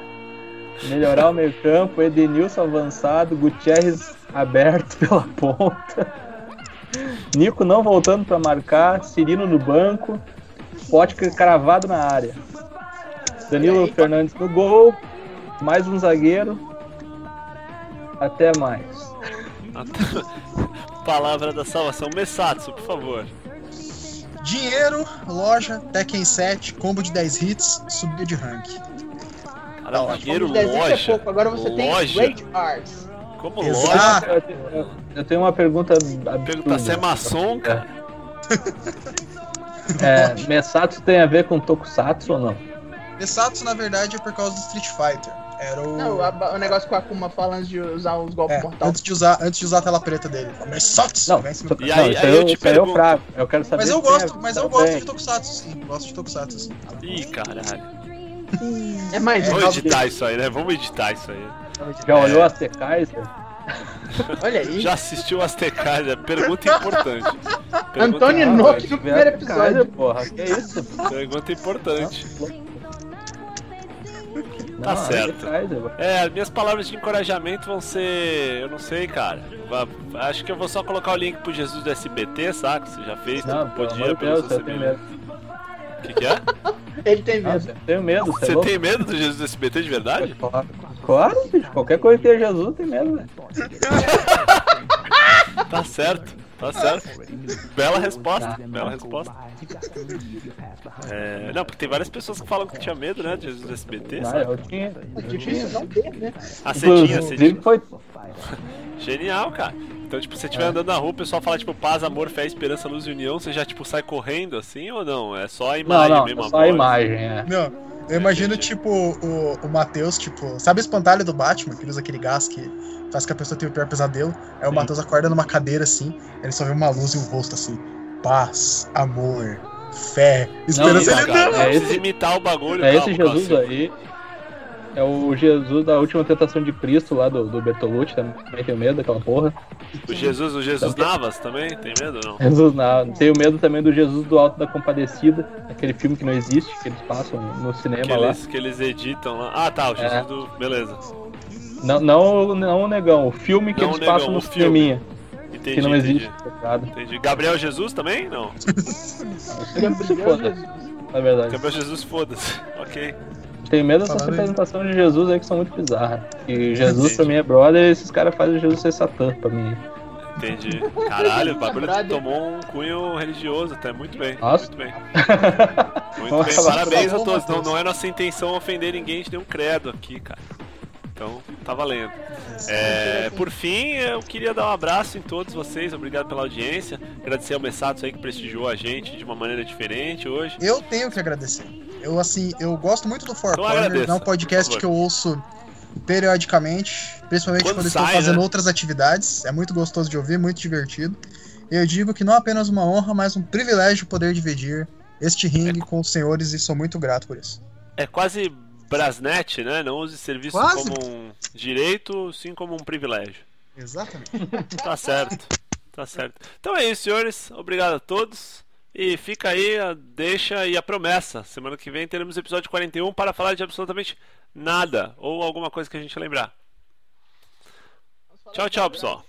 [SPEAKER 2] Melhorar o meio campo. Edenilson avançado. Gutierrez aberto pela ponta. Nico não voltando para marcar. Cirino no banco. Potker cravado na área. Danilo Fernandes no gol. Mais um zagueiro. Até mais.
[SPEAKER 1] Palavra da salvação. Messatsu, por favor.
[SPEAKER 4] Dinheiro, loja, Tekken 7, combo de 10 hits, subida de rank.
[SPEAKER 1] Caralho,
[SPEAKER 3] Como
[SPEAKER 1] dinheiro,
[SPEAKER 3] é
[SPEAKER 1] loja.
[SPEAKER 3] pouco, agora você
[SPEAKER 1] loja.
[SPEAKER 3] tem Rage Arts.
[SPEAKER 1] Como
[SPEAKER 4] Exato.
[SPEAKER 1] loja?
[SPEAKER 2] Eu tenho- Eu tenho uma pergunta.
[SPEAKER 1] Pergunta se é maçom, cara.
[SPEAKER 2] É, Messatsu tem a ver com Tokusatsu ou não?
[SPEAKER 4] Besatsu, na verdade, é por causa do Street Fighter. Era o.
[SPEAKER 3] Não, a- o negócio com a Akuma falando antes de usar os golpes
[SPEAKER 4] É,
[SPEAKER 3] mortais.
[SPEAKER 4] antes de usar, antes de usar a tela preta dele. Mersatsu!
[SPEAKER 2] Não,
[SPEAKER 4] cima do
[SPEAKER 1] E
[SPEAKER 2] não,
[SPEAKER 1] aí- aí eu
[SPEAKER 2] eu
[SPEAKER 1] te pergunto-
[SPEAKER 2] fraco. Eu quero saber
[SPEAKER 4] Mas eu gosto, mas eu gosto de Tokusatsu, sim. Gosto de Tokusatsu, sim.
[SPEAKER 1] Ih, caralho.
[SPEAKER 3] É mais
[SPEAKER 1] Vamos editar isso aí, né? Vamos editar isso aí.
[SPEAKER 2] Já olhou as Kaiser?
[SPEAKER 3] Olha aí.
[SPEAKER 1] Já assistiu as Tecais? Pergunta importante. Pergunta
[SPEAKER 3] Antônio. Nock no primeiro episódio.
[SPEAKER 2] porra, que isso?
[SPEAKER 1] Pergunta importante.
[SPEAKER 2] Não,
[SPEAKER 1] Tá certo.
[SPEAKER 2] Pô.
[SPEAKER 1] É, minhas palavras de encorajamento vão ser. Eu não sei, cara. Acho que eu vou só colocar o link pro Jesus do SBT, saca? Você já fez,
[SPEAKER 2] Não,
[SPEAKER 1] né?
[SPEAKER 2] pelo
[SPEAKER 1] Podia, pelo seu
[SPEAKER 2] medo.
[SPEAKER 1] O que, que é?
[SPEAKER 3] Ele tem medo.
[SPEAKER 2] eu tenho medo, você é
[SPEAKER 1] tem medo do Jesus do SBT de verdade?
[SPEAKER 2] Claro, claro, bicho. Qualquer coisa que é Jesus tem medo, velho.
[SPEAKER 1] Tá certo, tá certo. Bela resposta, bela resposta. É, não, porque tem várias pessoas que falam que tinha medo, né, de SBT,
[SPEAKER 2] Ah,
[SPEAKER 1] sabe?
[SPEAKER 2] eu tinha.
[SPEAKER 3] É
[SPEAKER 2] eu
[SPEAKER 3] difícil
[SPEAKER 2] tinha.
[SPEAKER 3] não ter, né?
[SPEAKER 1] A setinha, a setinha.
[SPEAKER 2] foi.
[SPEAKER 1] Genial, cara. Então, tipo, você estiver andando na rua, o pessoal fala, tipo, paz, amor, fé, esperança, luz e união, você já, tipo, sai correndo assim ou não? É só a
[SPEAKER 2] Não,
[SPEAKER 1] imagem
[SPEAKER 2] não,
[SPEAKER 1] mesmo,
[SPEAKER 2] é
[SPEAKER 1] a
[SPEAKER 2] só a
[SPEAKER 1] voz?
[SPEAKER 2] imagem, é.
[SPEAKER 4] Não, eu imagino, tipo, o, o Matheus, tipo, sabe o espantalho do Batman, que ele usa aquele gás que faz que a pessoa tenha o pior pesadelo? Aí o. Matheus acorda numa cadeira assim, ele só vê uma luz e um rosto assim. Paz, amor, fé, esperança.
[SPEAKER 2] não,
[SPEAKER 4] ele
[SPEAKER 2] cara,
[SPEAKER 4] não!
[SPEAKER 2] é esse-
[SPEAKER 1] imitar o bagulho.
[SPEAKER 2] É
[SPEAKER 1] calma,
[SPEAKER 2] esse Jesus
[SPEAKER 1] calma.
[SPEAKER 2] aí. É o Jesus da última tentação de Cristo lá do, do Bertolucci, também tenho medo daquela porra.
[SPEAKER 1] O Jesus, o Jesus
[SPEAKER 2] Também.
[SPEAKER 1] Navas também? Tem medo ou não?
[SPEAKER 2] Jesus não. Tenho medo também do Jesus do Alto da Compadecida, aquele filme que não existe, que eles passam no cinema
[SPEAKER 1] Que
[SPEAKER 2] lá.
[SPEAKER 1] que eles editam lá. Ah, tá, o Jesus
[SPEAKER 2] É.
[SPEAKER 1] do. Beleza.
[SPEAKER 2] Não, não, não o negão, o filme que
[SPEAKER 1] Não
[SPEAKER 2] eles
[SPEAKER 1] negão,
[SPEAKER 2] passam no
[SPEAKER 1] filme.
[SPEAKER 2] cineminha,
[SPEAKER 1] Entendi.
[SPEAKER 2] que não existe,
[SPEAKER 1] entendi.
[SPEAKER 2] tá?
[SPEAKER 1] Entendi. Gabriel Jesus também? Não.
[SPEAKER 2] Se foda, na verdade.
[SPEAKER 1] Gabriel Jesus, foda-se. Ok.
[SPEAKER 2] Tenho medo dessas representações de Jesus aí que são muito bizarras. E Jesus
[SPEAKER 1] Entendi.
[SPEAKER 2] pra mim é brother e esses caras fazem Jesus ser Satã pra mim.
[SPEAKER 1] Entendi. Caralho, o bagulho tomou um cunho religioso até. Muito bem.
[SPEAKER 2] Nossa.
[SPEAKER 1] Muito bem. Muito
[SPEAKER 2] Nossa,
[SPEAKER 1] bem. Parabéns a todos. Não, não é nossa intenção ofender ninguém, a gente deu um credo aqui, cara. Então, tá valendo. É, por fim, eu queria dar um abraço em todos vocês, obrigado pela audiência. Agradecer ao Messatos aí que prestigiou a gente de uma maneira diferente hoje.
[SPEAKER 4] Eu tenho que agradecer. Eu, assim, eu gosto muito do Four
[SPEAKER 1] Então
[SPEAKER 4] Corners,
[SPEAKER 1] agradeça,
[SPEAKER 4] é um podcast que eu ouço periodicamente, principalmente
[SPEAKER 1] Quando
[SPEAKER 4] quando, estou
[SPEAKER 1] sai,
[SPEAKER 4] fazendo
[SPEAKER 1] né?
[SPEAKER 4] outras atividades. É muito gostoso de ouvir, muito divertido. Eu digo que não apenas uma honra, mas um privilégio poder dividir este ringue com os senhores e sou muito grato por isso.
[SPEAKER 1] É quase Brasnet, né? Não use serviço
[SPEAKER 4] Quase.
[SPEAKER 1] como um direito, sim como um privilégio.
[SPEAKER 4] Exatamente.
[SPEAKER 1] Tá certo. Tá certo. Então é isso, senhores. Obrigado a todos. E fica aí a deixa e a promessa. Semana que vem teremos episódio 41 para falar de absolutamente nada ou alguma coisa que a gente lembrar. Tchau, tchau, pessoal.